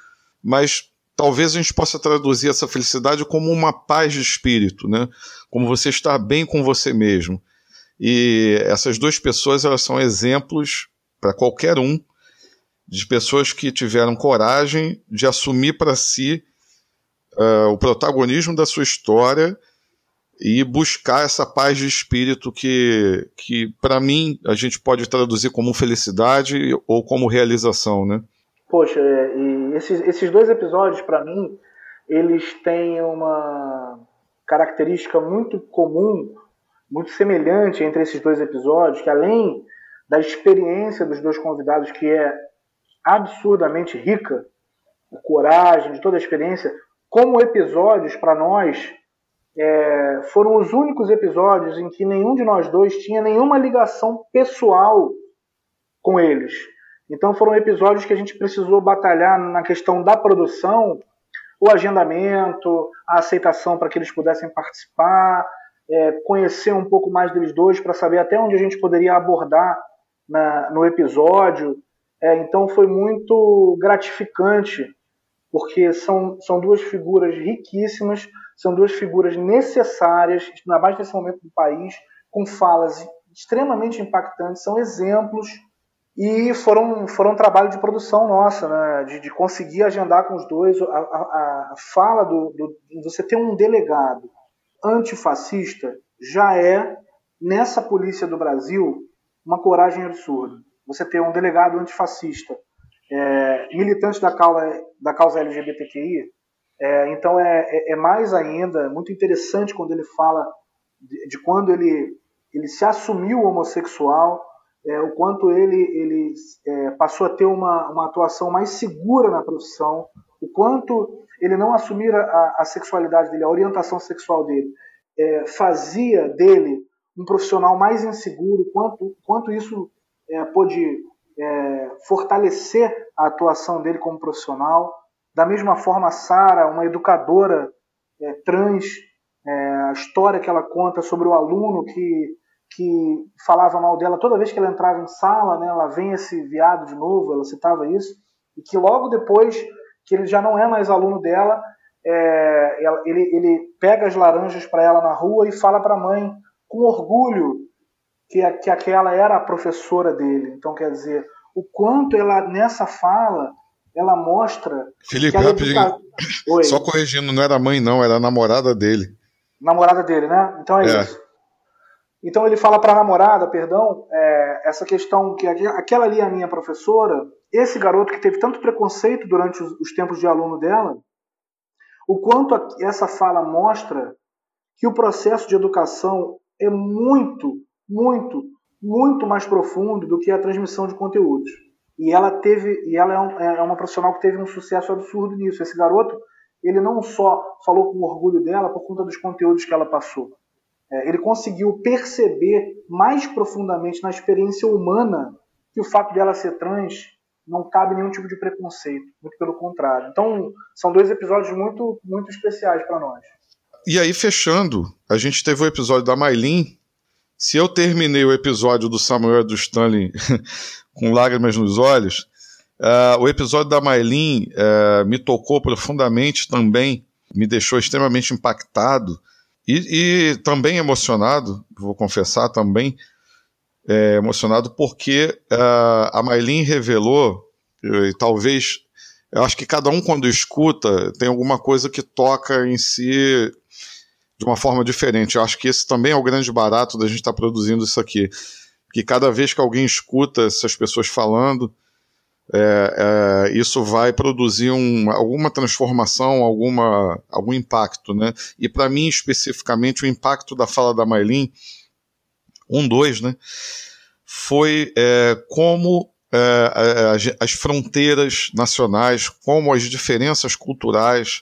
mas talvez a gente possa traduzir essa felicidade como uma paz de espírito, né? como você estar bem com você mesmo. E essas duas pessoas elas são exemplos para qualquer um de pessoas que tiveram coragem de assumir para si uh, o protagonismo da sua história e buscar essa paz de espírito que, que para mim, a gente pode traduzir como felicidade ou como realização, né? Poxa, é, e esses, esses dois episódios, para mim, eles têm uma característica muito comum, muito semelhante entre esses dois episódios, que além da experiência dos dois convidados, que é absurdamente rica, a coragem, de toda a experiência, como episódios para nós, é, foram os únicos episódios em que nenhum de nós dois tinha nenhuma ligação pessoal com eles. Então foram episódios que a gente precisou batalhar na questão da produção, o agendamento, a aceitação para que eles pudessem participar, é, conhecer um pouco mais deles dois para saber até onde a gente poderia abordar na, no episódio. É, então foi muito gratificante porque são, são duas figuras riquíssimas, são duas figuras necessárias, na base desse momento do país, com falas extremamente impactantes, são exemplos e foram, foram um trabalho de produção nossa, né? de, de conseguir agendar com os dois a, a, a fala do, do, Você ter um delegado antifascista já é, nessa polícia do Brasil, uma coragem absurda. Você ter um delegado antifascista é, militantes da causa, da causa LGBTQI. É, então é, é, é, mais ainda, muito interessante quando ele fala de, de quando ele, ele se assumiu homossexual, é, o quanto ele, ele é, passou a ter uma, uma atuação mais segura na profissão, o quanto ele não assumir a, a sexualidade dele, a orientação sexual dele, é, fazia dele um profissional mais inseguro, quanto, quanto isso é, pôde é, fortalecer a atuação dele como profissional. Da mesma forma, a Sara, uma educadora é, trans, a história que ela conta sobre o aluno que, que falava mal dela toda vez que ela entrava em sala, né, ela vem esse viado de novo, ela citava isso, e que logo depois que ele já não é mais aluno dela, é, ele, ele pega as laranjas para ela na rua e fala para a mãe com orgulho que, que aquela era a professora dele. Então, quer dizer, o quanto ela, nessa fala, ela mostra. Felipe, rapidinho. Educa... Só corrigindo, não era mãe, não, era a namorada dele. Namorada dele, né? Então é, é. isso. Então ele fala para a namorada, perdão, é, essa questão que aquela ali é a minha professora, esse garoto que teve tanto preconceito durante os, os tempos de aluno dela, o quanto a, essa fala mostra que o processo de educação é muito, muito, muito mais profundo do que a transmissão de conteúdos. E ela teve, e ela é, um, é uma profissional que teve um sucesso absurdo nisso. Esse garoto, ele não só falou com orgulho dela por conta dos conteúdos que ela passou. É, ele conseguiu perceber mais profundamente na experiência humana que o fato dela ser trans não cabe nenhum tipo de preconceito, muito pelo contrário. Então, são dois episódios muito, muito especiais para nós. E aí, fechando, a gente teve o episódio da Maylin. Se eu terminei o episódio do Samuel do Stanley com lágrimas nos olhos, uh, o episódio da Maylin uh, me tocou profundamente também, me deixou extremamente impactado e, e também emocionado, vou confessar também, é, emocionado porque uh, a Maylin revelou, e talvez, eu acho que cada um quando escuta tem alguma coisa que toca em si de uma forma diferente. Eu acho que esse também é o grande barato da gente estar tá produzindo isso aqui. Que cada vez que alguém escuta essas pessoas falando, é, é, isso vai produzir um, alguma transformação, alguma, algum impacto. Né? E para mim, especificamente, o impacto da fala da Maylin, um, dois, né, foi é, como é, as, as, fronteiras nacionais, como as diferenças culturais,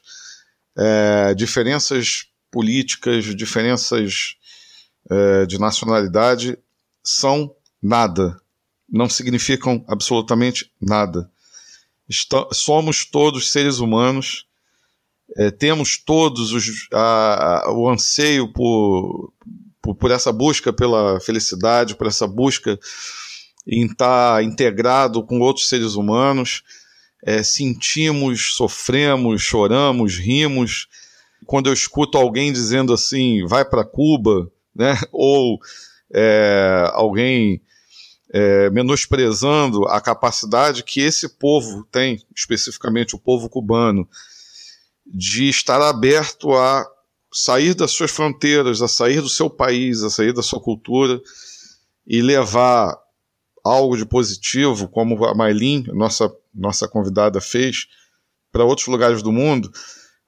é, diferenças políticas, diferenças é, de nacionalidade são nada, não significam absolutamente nada. somos todos seres humanos, é, temos todos os, a, a, o anseio por, por, por, essa busca pela felicidade, por essa busca em estar integrado com outros seres humanos. É, sentimos, sofremos, choramos, rimos, quando eu escuto alguém dizendo assim, vai para Cuba, né? ou é, alguém é, menosprezando a capacidade que esse povo tem, especificamente o povo cubano, de estar aberto a sair das suas fronteiras, a sair do seu país, a sair da sua cultura e levar algo de positivo, como a Maylin, nossa, nossa convidada, fez, para outros lugares do mundo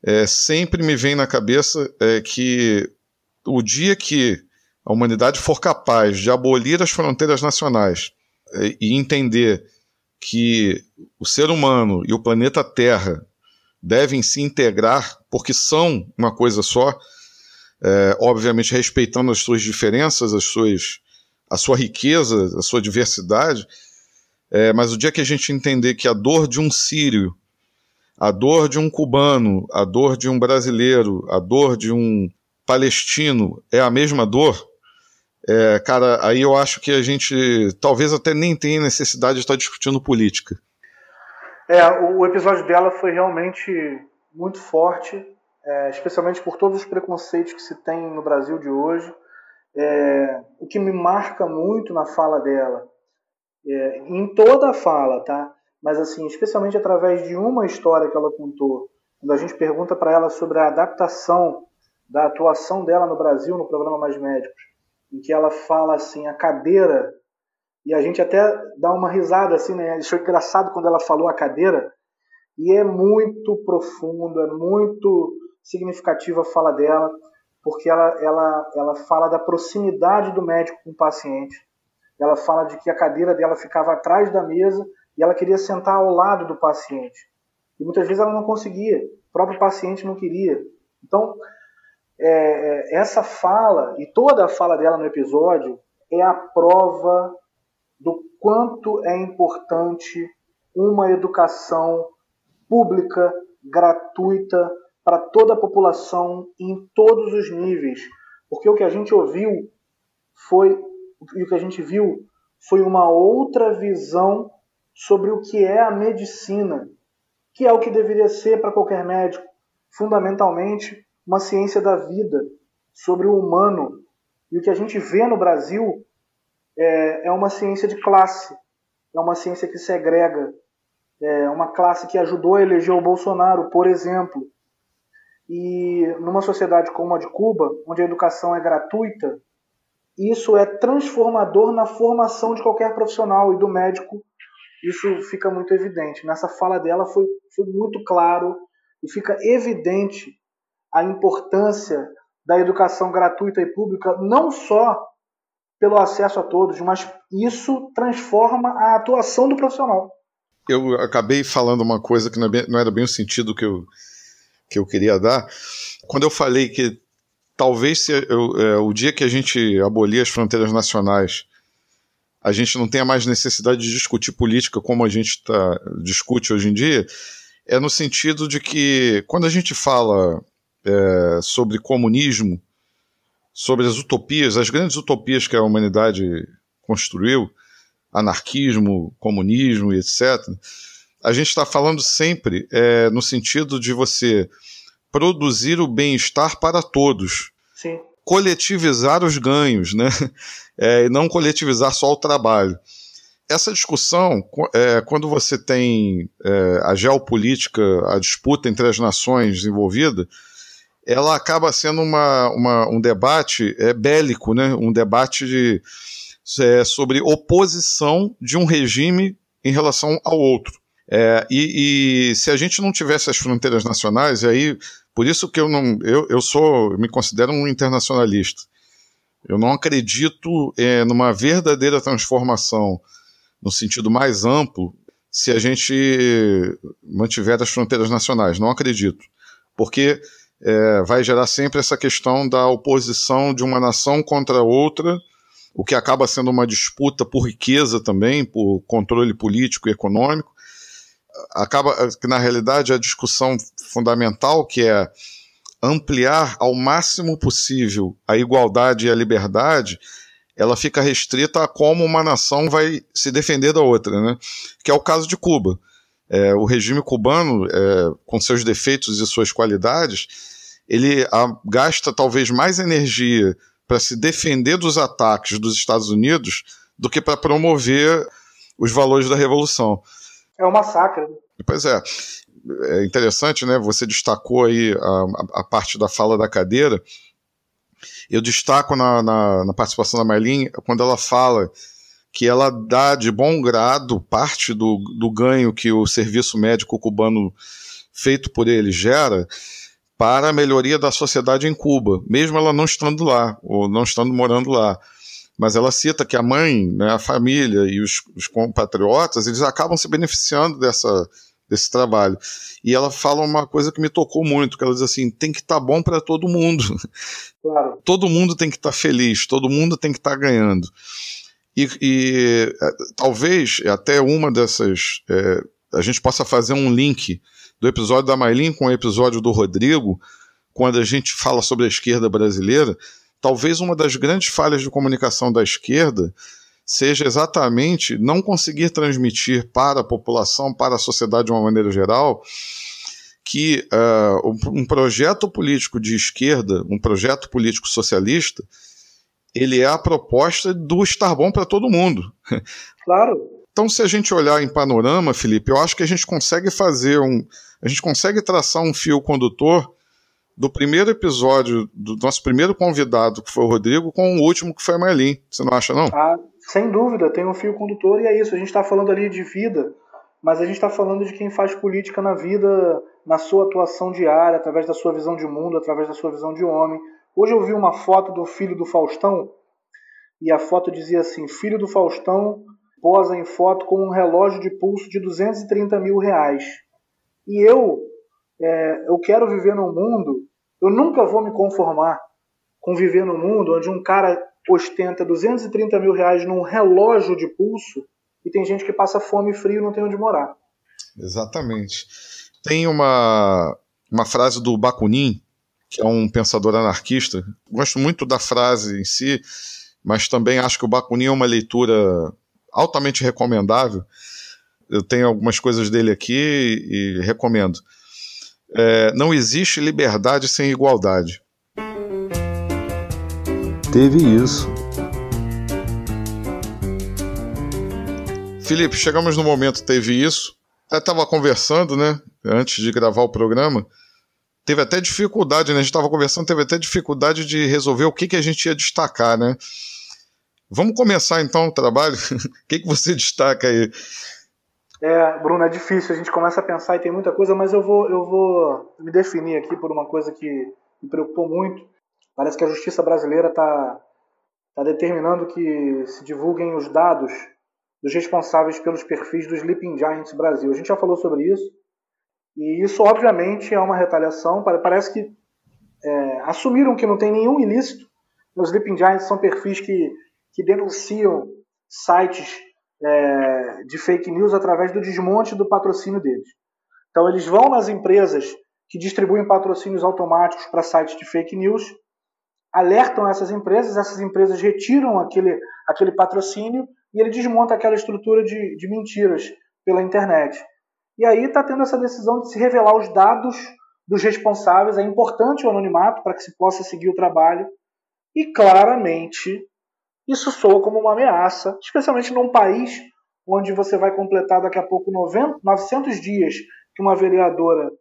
é, sempre me vem na cabeça é, que o dia que a humanidade for capaz de abolir as fronteiras nacionais é, e entender que o ser humano e o planeta Terra devem se integrar porque são uma coisa só, é, obviamente respeitando as suas diferenças, as suas, a sua riqueza, a sua diversidade, é, mas o dia que a gente entender que a dor de um sírio a dor de um cubano, a dor de um brasileiro, a dor de um palestino é a mesma dor, é, cara, aí eu acho que a gente talvez até nem tenha necessidade de estar discutindo política. É, o episódio dela foi realmente muito forte, é, especialmente por todos os preconceitos que se tem no Brasil de hoje. É, o que me marca muito na fala dela, é, em toda a fala, tá? mas assim, especialmente através de uma história que ela contou, quando a gente pergunta para ela sobre a adaptação da atuação dela no Brasil no programa Mais Médicos, em que ela fala assim, a cadeira, e a gente até dá uma risada assim, né? Achou engraçado quando ela falou a cadeira, e é muito profundo, é muito significativa a fala dela, porque ela, ela, ela fala da proximidade do médico com o paciente. Ela fala de que a cadeira dela ficava atrás da mesa e ela queria sentar ao lado do paciente. E muitas vezes ela não conseguia, o próprio paciente não queria. Então, é, é essa fala, e toda a fala dela no episódio, é a prova do quanto é importante uma educação pública, gratuita, para toda a população em todos os níveis. Porque o que a gente ouviu foi, e o que a gente viu foi uma outra visão sobre o que é a medicina, que é o que deveria ser para qualquer médico, fundamentalmente uma ciência da vida, sobre o humano. E o que a gente vê no Brasil é, é uma ciência de classe, é uma ciência que segrega, é uma classe que ajudou a eleger o Bolsonaro, por exemplo. E numa sociedade como a de Cuba, onde a educação é gratuita, isso é transformador na formação de qualquer profissional e do médico. Isso fica muito evidente. Nessa fala dela foi, foi muito claro e fica evidente a importância da educação gratuita e pública, não só pelo acesso a todos, mas isso transforma a atuação do profissional. Eu acabei falando uma coisa que não era bem o sentido que eu, que eu queria dar. Quando eu falei que talvez eu, é, o dia que a gente abolir as fronteiras nacionais, a gente não tenha mais necessidade de discutir política como a gente tá, discute hoje em dia, é no sentido de que quando a gente fala é, sobre comunismo, sobre as utopias, as grandes utopias que a humanidade construiu, anarquismo, comunismo e etc., a gente está falando sempre é, no sentido de você produzir o bem-estar para todos. Sim. Coletivizar os ganhos, né? É, e não coletivizar só o trabalho. Essa discussão, é, quando você tem é, a geopolítica, a disputa entre as nações envolvida, ela acaba sendo uma, uma um debate é, bélico, né? um debate de, é, sobre oposição de um regime em relação ao outro. É, e, e, se a gente não tivesse as fronteiras nacionais, aí por isso que eu não eu, eu sou eu me considero um internacionalista. Eu não acredito é, numa verdadeira transformação no sentido mais amplo se a gente mantiver as fronteiras nacionais. Não acredito, porque é, vai gerar sempre essa questão da oposição de uma nação contra outra, o que acaba sendo uma disputa por riqueza também, por controle político e econômico acaba que na realidade a discussão fundamental que é ampliar ao máximo possível a igualdade e a liberdade, ela fica restrita a como uma nação vai se defender da outra, né? Que é o caso de Cuba. É, o regime cubano, é, com seus defeitos e suas qualidades, ele a, gasta talvez mais energia para se defender dos ataques dos Estados Unidos do que para promover os valores da revolução. É um massacre. Né? Pois é. É interessante, né? Você destacou aí a, a parte da fala da cadeira. Eu destaco na, na, na participação da Marlene quando ela fala que ela dá de bom grado parte do, do ganho que o serviço médico cubano feito por ele gera para a melhoria da sociedade em Cuba, mesmo ela não estando lá, ou não estando morando lá mas ela cita que a mãe, né, a família e os, os compatriotas, eles acabam se beneficiando dessa, desse trabalho. E ela fala uma coisa que me tocou muito, que ela diz assim, tem que estar tá bom para todo mundo. Claro. Todo mundo tem que estar tá feliz, todo mundo tem que estar tá ganhando. E, e é, talvez até uma dessas... É, a gente possa fazer um link do episódio da Maylin com o episódio do Rodrigo, quando a gente fala sobre a esquerda brasileira, talvez uma das grandes falhas de comunicação da esquerda seja exatamente não conseguir transmitir para a população, para a sociedade de uma maneira geral, que uh, um projeto político de esquerda, um projeto político socialista, ele é a proposta do estar bom para todo mundo. Claro. Então, se a gente olhar em panorama, Felipe, eu acho que a gente consegue fazer um. A gente consegue traçar um fio condutor do primeiro episódio, do nosso primeiro convidado, que foi o Rodrigo, com o último, que foi a Marlene. Você não acha, não? Ah, sem dúvida, tem um fio condutor e é isso. A gente está falando ali de vida, mas a gente está falando de quem faz política na vida, na sua atuação diária, através da sua visão de mundo, através da sua visão de homem. Hoje eu vi uma foto do filho do Faustão e a foto dizia assim: Filho do Faustão posa em foto com um relógio de pulso de 230 mil reais. E eu, é, eu quero viver num mundo, eu nunca vou me conformar com viver num mundo onde um cara ostenta 230 mil reais num relógio de pulso e tem gente que passa fome e frio e não tem onde morar. Exatamente. Tem uma, uma frase do Bakunin, que é um pensador anarquista. Gosto muito da frase em si, mas também acho que o Bakunin é uma leitura altamente recomendável. Eu tenho algumas coisas dele aqui e recomendo. É, não existe liberdade sem igualdade. Teve isso. Felipe, chegamos no momento teve isso. Até estava conversando, né? Antes de gravar o programa. Teve até dificuldade, né? A gente estava conversando, teve até dificuldade de resolver o que, que a gente ia destacar, né? Vamos começar então o trabalho. o que, que você destaca aí? É, Bruno, é difícil. A gente começa a pensar e tem muita coisa, mas eu vou, eu vou me definir aqui por uma coisa que me preocupou muito. Parece que a justiça brasileira está tá determinando que se divulguem os dados dos responsáveis pelos perfis dos Sleeping Giants Brasil. A gente já falou sobre isso. E isso, obviamente, é uma retaliação. Parece que é, assumiram que não tem nenhum ilícito. Os Sleeping Giants são perfis que, que denunciam sites é, de fake news através do desmonte do patrocínio deles. Então, eles vão nas empresas que distribuem patrocínios automáticos para sites de fake news, alertam essas empresas, essas empresas retiram aquele, aquele patrocínio e ele desmonta aquela estrutura de, de mentiras pela internet. E aí está tendo essa decisão de se revelar os dados dos responsáveis. É importante o anonimato para que se possa seguir o trabalho. E claramente isso soa como uma ameaça, especialmente num país onde você vai completar daqui a pouco 90, 900 dias que uma vereadora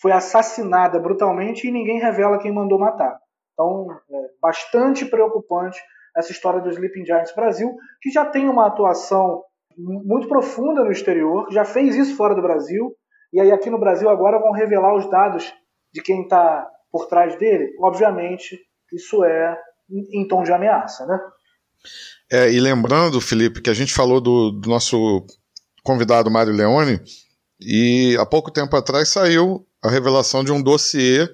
foi assassinada brutalmente e ninguém revela quem mandou matar. Então, é bastante preocupante essa história do Sleeping Giants Brasil, que já tem uma atuação muito profunda no exterior, já fez isso fora do Brasil, e aí aqui no Brasil agora vão revelar os dados de quem está por trás dele. Obviamente, isso é em tom de ameaça, né? É, e lembrando, Felipe, que a gente falou do, do nosso convidado Mário Leone, e há pouco tempo atrás saiu a revelação de um dossiê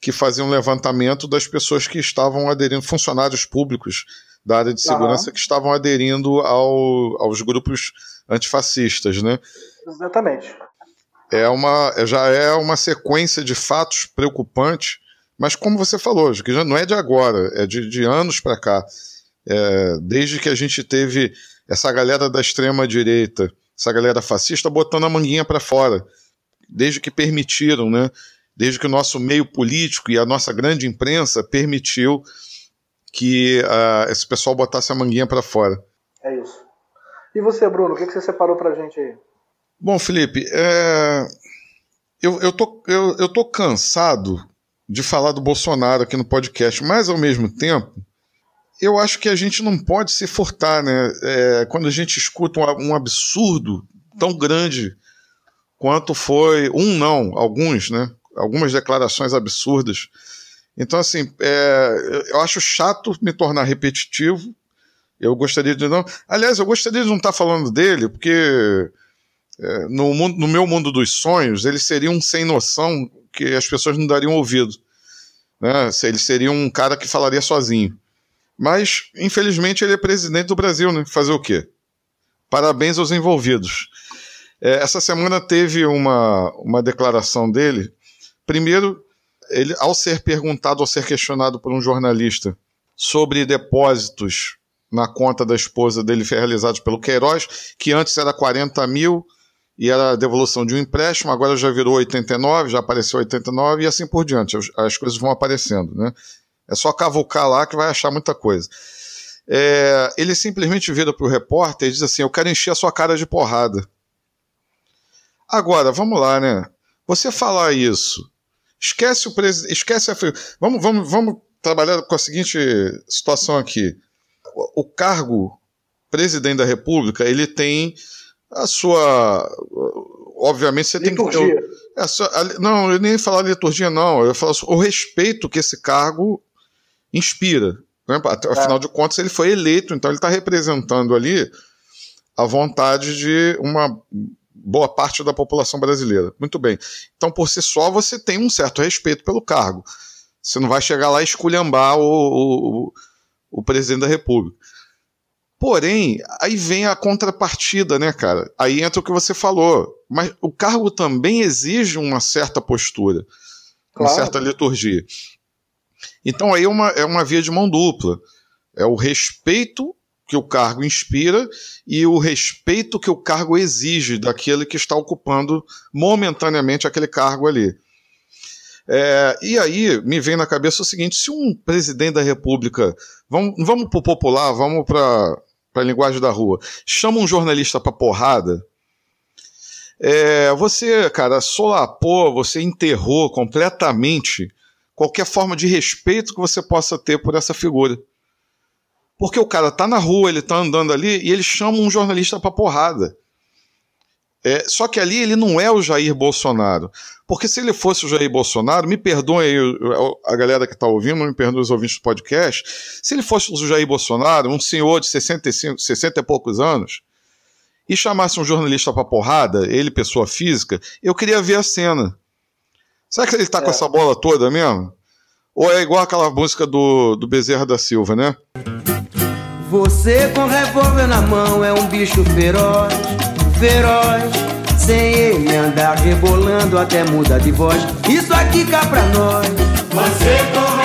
que fazia um levantamento das pessoas que estavam aderindo, funcionários públicos da área de segurança uhum. que estavam aderindo ao, aos grupos antifascistas, né? Exatamente. É uma, já é uma sequência de fatos preocupantes, mas como você falou, que já não é de agora, é de, de anos para cá. É, desde que a gente teve essa galera da extrema direita, essa galera fascista botando a manguinha para fora, desde que permitiram, né? desde que o nosso meio político e a nossa grande imprensa permitiu que uh, esse pessoal botasse a manguinha para fora. É isso. E você, Bruno, o que, que você separou para a gente aí? Bom, Felipe, é... eu, eu, tô, eu, eu tô cansado de falar do Bolsonaro aqui no podcast, mas ao mesmo tempo, eu acho que a gente não pode se furtar, né? É, quando a gente escuta um, um absurdo tão grande quanto foi um não, alguns, né? algumas declarações absurdas. Então, assim, é, eu acho chato me tornar repetitivo. Eu gostaria de não. Aliás, eu gostaria de não estar falando dele, porque é, no, mundo, no meu mundo dos sonhos, ele seria um sem noção que as pessoas não dariam ouvido. Né? Ele seria um cara que falaria sozinho. Mas, infelizmente, ele é presidente do Brasil, né? Fazer o quê? Parabéns aos envolvidos. É, essa semana teve uma, uma declaração dele Primeiro, ele, ao ser perguntado, ao ser questionado por um jornalista sobre depósitos na conta da esposa dele realizados pelo Queiroz, que antes era 40 mil e era a devolução de um empréstimo, agora já virou 89, já apareceu 89 e assim por diante. As, as coisas vão aparecendo, né? É só cavucar lá que vai achar muita coisa. É, ele simplesmente vira para o repórter e diz assim: Eu quero encher a sua cara de porrada. Agora, vamos lá, né? Você falar isso Esquece o presidente. Esquece a. Vamos, vamos, vamos trabalhar com a seguinte situação aqui. O, o cargo presidente da República, ele tem a sua. Obviamente você liturgia. tem que ter. A sua, a, não, eu nem falar liturgia, não. Eu falo o respeito que esse cargo inspira. Né? Afinal é. de contas, ele foi eleito, então ele está representando ali a vontade de uma boa parte da população brasileira. Muito bem. Então, por si só, você tem um certo respeito pelo cargo. Você não vai chegar lá e esculhambar o, o, o presidente da República. Porém, aí vem a contrapartida, né, cara? Aí entra o que você falou. Mas o cargo também exige uma certa postura, claro. uma certa liturgia. Então aí é uma, é uma via de mão dupla. É o respeito que o cargo inspira e o respeito que o cargo exige daquele que está ocupando momentaneamente aquele cargo ali. É, e aí me vem na cabeça o seguinte: se um presidente da República, vamos, vamos para o popular, vamos para a linguagem da rua, chama um jornalista para porrada, é, você, cara, solapou, você enterrou completamente qualquer forma de respeito que você possa ter por essa figura. Porque o cara tá na rua, ele tá andando ali e ele chama um jornalista pra porrada. É, só que ali ele não é o Jair Bolsonaro. Porque se ele fosse o Jair Bolsonaro, me perdoem a galera que está ouvindo, me perdoem os ouvintes do podcast. Se ele fosse o Jair Bolsonaro, um senhor de 65, 60 e poucos anos, e chamasse um jornalista para porrada, ele, pessoa física, eu queria ver a cena. Será que ele está é. com essa bola toda mesmo? Ou é igual aquela música do, do Bezerra da Silva, né? Você com revólver na mão é um bicho feroz, feroz. Sem ele andar rebolando até muda de voz. Isso aqui cá pra nós. Você com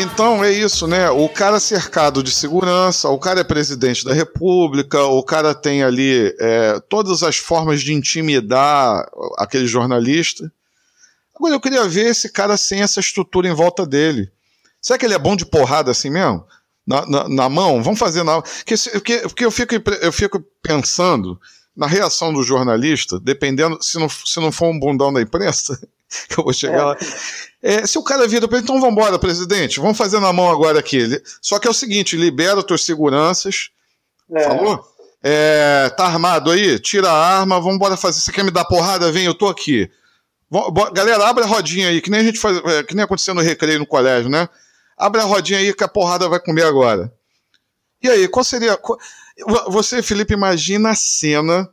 Então é isso, né? O cara cercado de segurança, o cara é presidente da república, o cara tem ali é, todas as formas de intimidar aquele jornalista. Agora eu queria ver esse cara sem essa estrutura em volta dele. Será que ele é bom de porrada assim mesmo? Na, na, na mão? Vamos fazer na Porque, porque, porque eu, fico, eu fico pensando na reação do jornalista, dependendo, se não, se não for um bundão da imprensa, eu vou chegar é. lá. É, se o cara vira para ele, então vamos embora, presidente, vamos fazer na mão agora aqui. Só que é o seguinte: libera tuas seguranças. É. Falou? É, tá armado aí? Tira a arma, vamos embora fazer. Você quer me dar porrada? Vem, eu tô aqui. Galera, abre a rodinha aí, que nem a gente faz, é, que nem aconteceu no recreio no colégio, né? Abre a rodinha aí que a porrada vai comer agora. E aí, qual seria. Você, Felipe, imagina a cena: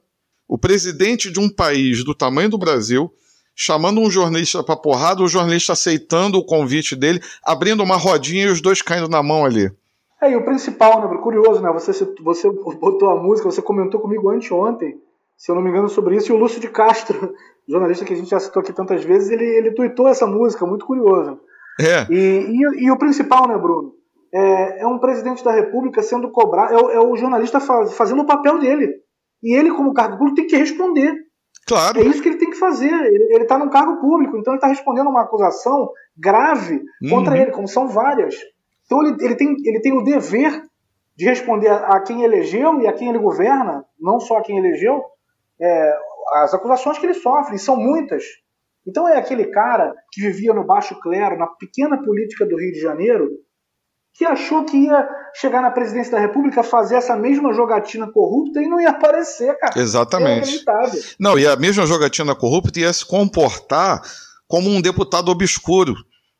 o presidente de um país do tamanho do Brasil chamando um jornalista para porrada, o jornalista aceitando o convite dele, abrindo uma rodinha e os dois caindo na mão ali. É, e o principal, né, curioso, né? Você, você botou a música, você comentou comigo anteontem, se eu não me engano, sobre isso, e o Lúcio de Castro, jornalista que a gente já citou aqui tantas vezes, ele, ele tuitou essa música, muito curioso. É. E, e, e, o principal, né, Bruno? É, é, um presidente da República sendo cobrado, é, é, o jornalista faz, fazendo o papel dele. E ele, como cargo público, tem que responder. Claro. É isso que ele tem que fazer. Ele está num cargo público, então ele está respondendo uma acusação grave contra uhum. ele, como são várias. Então ele, ele, tem, ele tem o dever de responder a, quem elegeu e a quem ele governa, não só a quem elegeu, é, as acusações que ele sofre, e são muitas. Então é aquele cara que vivia no baixo clero, na pequena política do Rio de Janeiro, que achou que ia chegar na presidência da República, fazer essa mesma jogatina corrupta e não ia aparecer, cara. Exatamente. É não, e a mesma jogatina corrupta ia se comportar como um deputado obscuro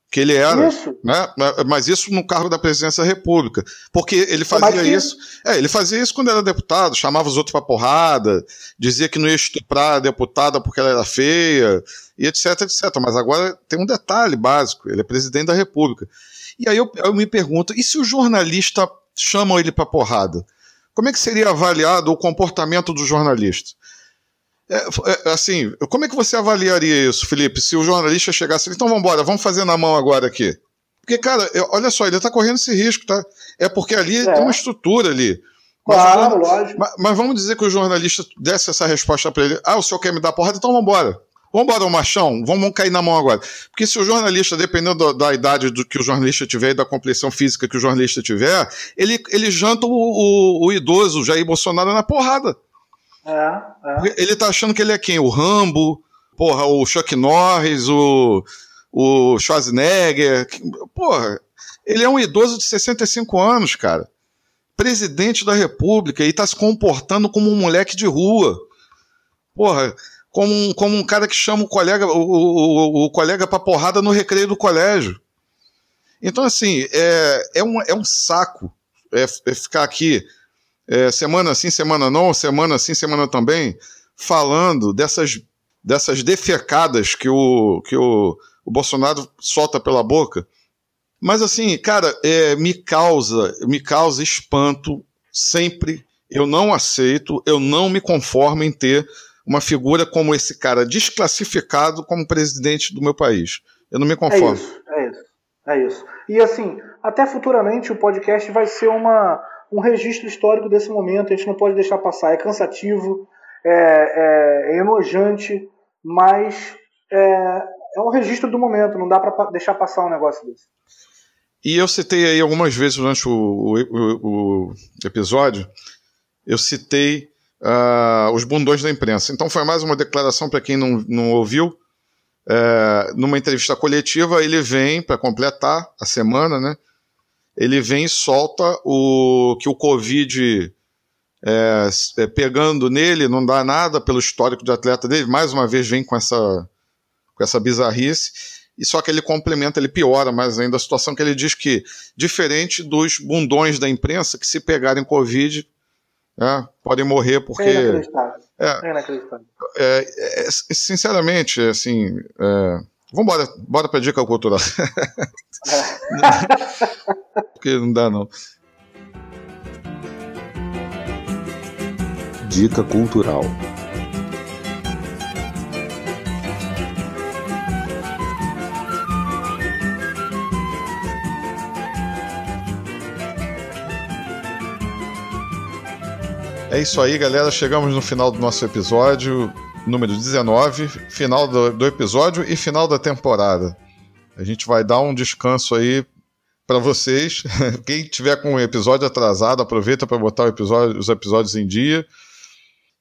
que ele era, isso. né? Mas isso no cargo da presidência da República, porque ele fazia isso. É, ele fazia isso quando era deputado, chamava os outros para porrada, dizia que não ia estuprar a deputada porque ela era feia e etc, etc. Mas agora tem um detalhe básico: ele é presidente da República. E aí eu, eu me pergunto, e se o jornalista chama ele para porrada? Como é que seria avaliado o comportamento do jornalista? É, é, assim, como é que você avaliaria isso, Felipe, se o jornalista chegasse então vamos embora, vamos fazer na mão agora aqui? Porque, cara, olha só, ele está correndo esse risco, tá? É porque ali é. tem uma estrutura ali. Mas, claro, lógico. Mas, mas, vamos dizer que o jornalista desse essa resposta para ele: ah, o senhor quer me dar porrada, então vamos embora. Vamos embora, machão, vamos cair na mão agora. Porque se o jornalista, dependendo da, da idade do que o jornalista tiver e da complexão física que o jornalista tiver, ele, ele janta o, o, o idoso Jair Bolsonaro na porrada. É, é. Ele tá achando que ele é quem? O Rambo, porra, o Chuck Norris, o, o Schwarzenegger. Porra, ele é um idoso de 65 anos, cara. Presidente da República e tá se comportando como um moleque de rua. Porra, como um, como um cara que chama o colega, o, o, o colega pra porrada no recreio do colégio. Então, assim, é, é, um, é um saco é, é ficar aqui é, semana sim, semana não, semana sim, semana também, falando dessas, dessas defecadas que o, que o, o Bolsonaro solta pela boca. Mas assim, cara, é, me causa, me causa espanto sempre. Eu não aceito, eu não me conformo em ter uma figura como esse cara desclassificado como presidente do meu país. Eu não me conformo. É isso, é isso. É isso. E assim, até futuramente o podcast vai ser uma, um registro histórico desse momento, a gente não pode deixar passar. É cansativo, é, é, é enojante, mas é, é um registro do momento, não dá para deixar passar um negócio desse. E eu citei aí algumas vezes durante o, o, o episódio, eu citei uh, os bundões da imprensa. Então foi mais uma declaração para quem não, não ouviu. É, numa entrevista coletiva, ele vem para completar a semana, né? Ele vem e solta o que o Covid é, é, pegando nele, não dá nada pelo histórico de atleta dele. Mais uma vez vem com essa, com essa bizarrice. E só que ele complementa, ele piora mais ainda a situação, que ele diz que, diferente dos bundões da imprensa, que se pegarem Covid, é, podem morrer porque. É inacreditável. É, é inacreditável. É, é, sinceramente, assim. É, vamos embora, bora pra dica cultural. porque não dá, não. Dica cultural. É isso aí, galera. Chegamos no final do nosso episódio, número 19, final do, do episódio e final da temporada. A gente vai dar um descanso aí para vocês. Quem tiver com o episódio atrasado, aproveita para botar episódio, os episódios em dia.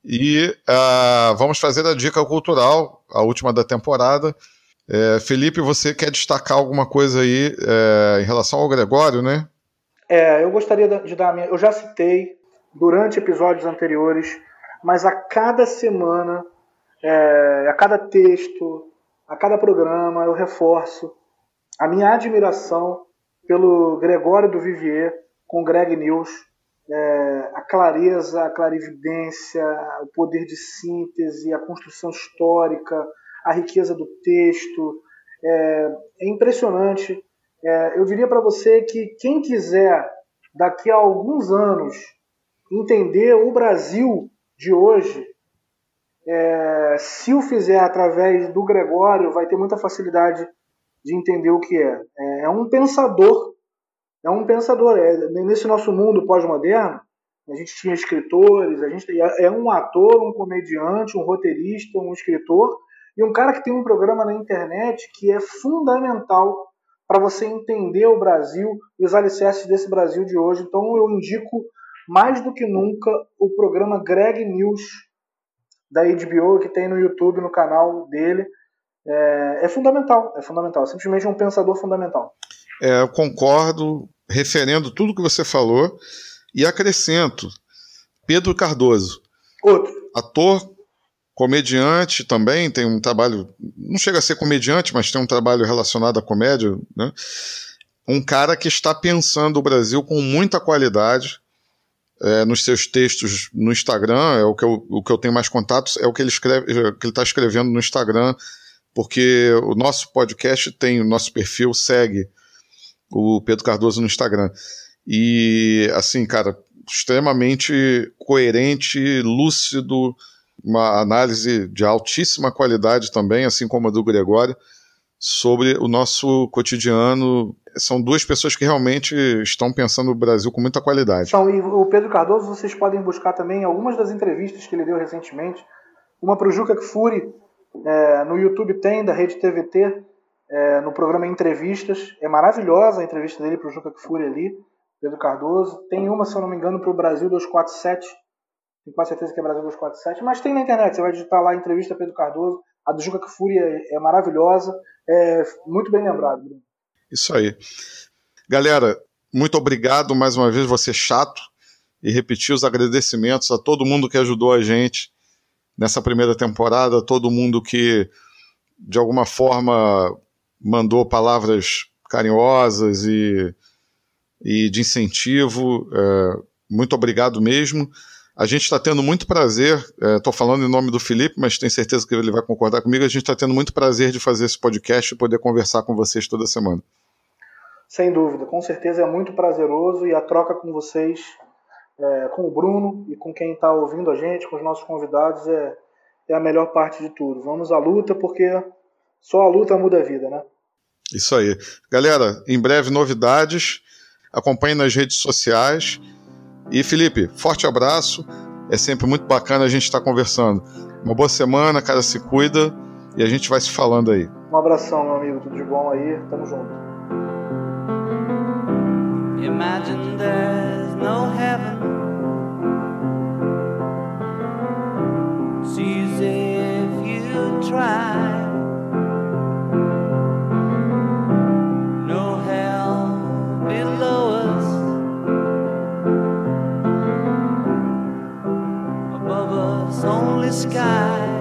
E uh, vamos fazer a dica cultural, a última da temporada. É, Felipe, você quer destacar alguma coisa aí é, em relação ao Gregório, né? É, eu gostaria de dar a minha. Eu já citei durante episódios anteriores, mas a cada semana, é, a cada texto, a cada programa, eu reforço a minha admiração pelo Gregório do Vivier com Greg News, é, a clareza, a clarividência, o poder de síntese, a construção histórica, a riqueza do texto. É, é impressionante. É, eu diria para você que quem quiser, daqui a alguns anos, entender o Brasil de hoje, é, se o fizer através do Gregório, vai ter muita facilidade de entender o que é. É, é um pensador, é um pensador. É, nesse nosso mundo pós-moderno, a gente tinha escritores, a gente é, é um ator, um comediante, um roteirista, um escritor e um cara que tem um programa na internet que é fundamental para você entender o Brasil e os alicerces desse Brasil de hoje. Então eu indico mais do que nunca o programa Greg News da HBO que tem no YouTube, no canal dele. É, é fundamental, é fundamental. É simplesmente um pensador fundamental. É, eu concordo, referendo tudo que você falou e acrescento Pedro Cardoso. Outro. Ator, comediante também, tem um trabalho, não chega a ser comediante, mas tem um trabalho relacionado à comédia, né? Um cara que está pensando o Brasil com muita qualidade, é, nos seus textos no Instagram, é o que, eu, o que eu tenho mais contatos, é o que ele escreve, é, que ele está escrevendo no Instagram, porque o nosso podcast tem, o nosso perfil segue o Pedro Cardoso no Instagram. E, assim, cara, extremamente coerente, lúcido, uma análise de altíssima qualidade também, assim como a do Gregório sobre o nosso cotidiano. São duas pessoas que realmente estão pensando o Brasil com muita qualidade. Então, e o Pedro Cardoso, vocês podem buscar também algumas das entrevistas que ele deu recentemente. Uma para o Juca Kfouri, é, no YouTube tem, da Rede TVT, é, no programa Entrevistas. É maravilhosa a entrevista dele para o Juca Kfouri ali, Pedro Cardoso. Tem uma, se eu não me engano, para o Brasil 247. Tenho quase certeza que é Brasil 247. Mas tem na internet, você vai digitar lá entrevista Pedro Cardoso. A do Juca Kfouri é, é maravilhosa. É, muito bem lembrado. Isso aí. Galera, muito obrigado mais uma vez, você chato, e repetir os agradecimentos a todo mundo que ajudou a gente nessa primeira temporada, todo mundo que de alguma forma mandou palavras carinhosas e, e de incentivo. É, muito obrigado mesmo. A gente está tendo muito prazer, estou é, falando em nome do Felipe, mas tenho certeza que ele vai concordar comigo. A gente está tendo muito prazer de fazer esse podcast e poder conversar com vocês toda semana. Sem dúvida, com certeza é muito prazeroso e a troca com vocês, é, com o Bruno e com quem está ouvindo a gente, com os nossos convidados, é, é a melhor parte de tudo. Vamos à luta, porque só a luta muda a vida, né? Isso aí. Galera, em breve novidades. Acompanhe nas redes sociais. E Felipe, forte abraço. É sempre muito bacana a gente estar conversando. Uma boa semana, cara, se cuida e a gente vai se falando aí. Um abração, meu amigo, tudo de bom aí, tamo junto. Imagine there's no heaven. Sees if you try. the sky.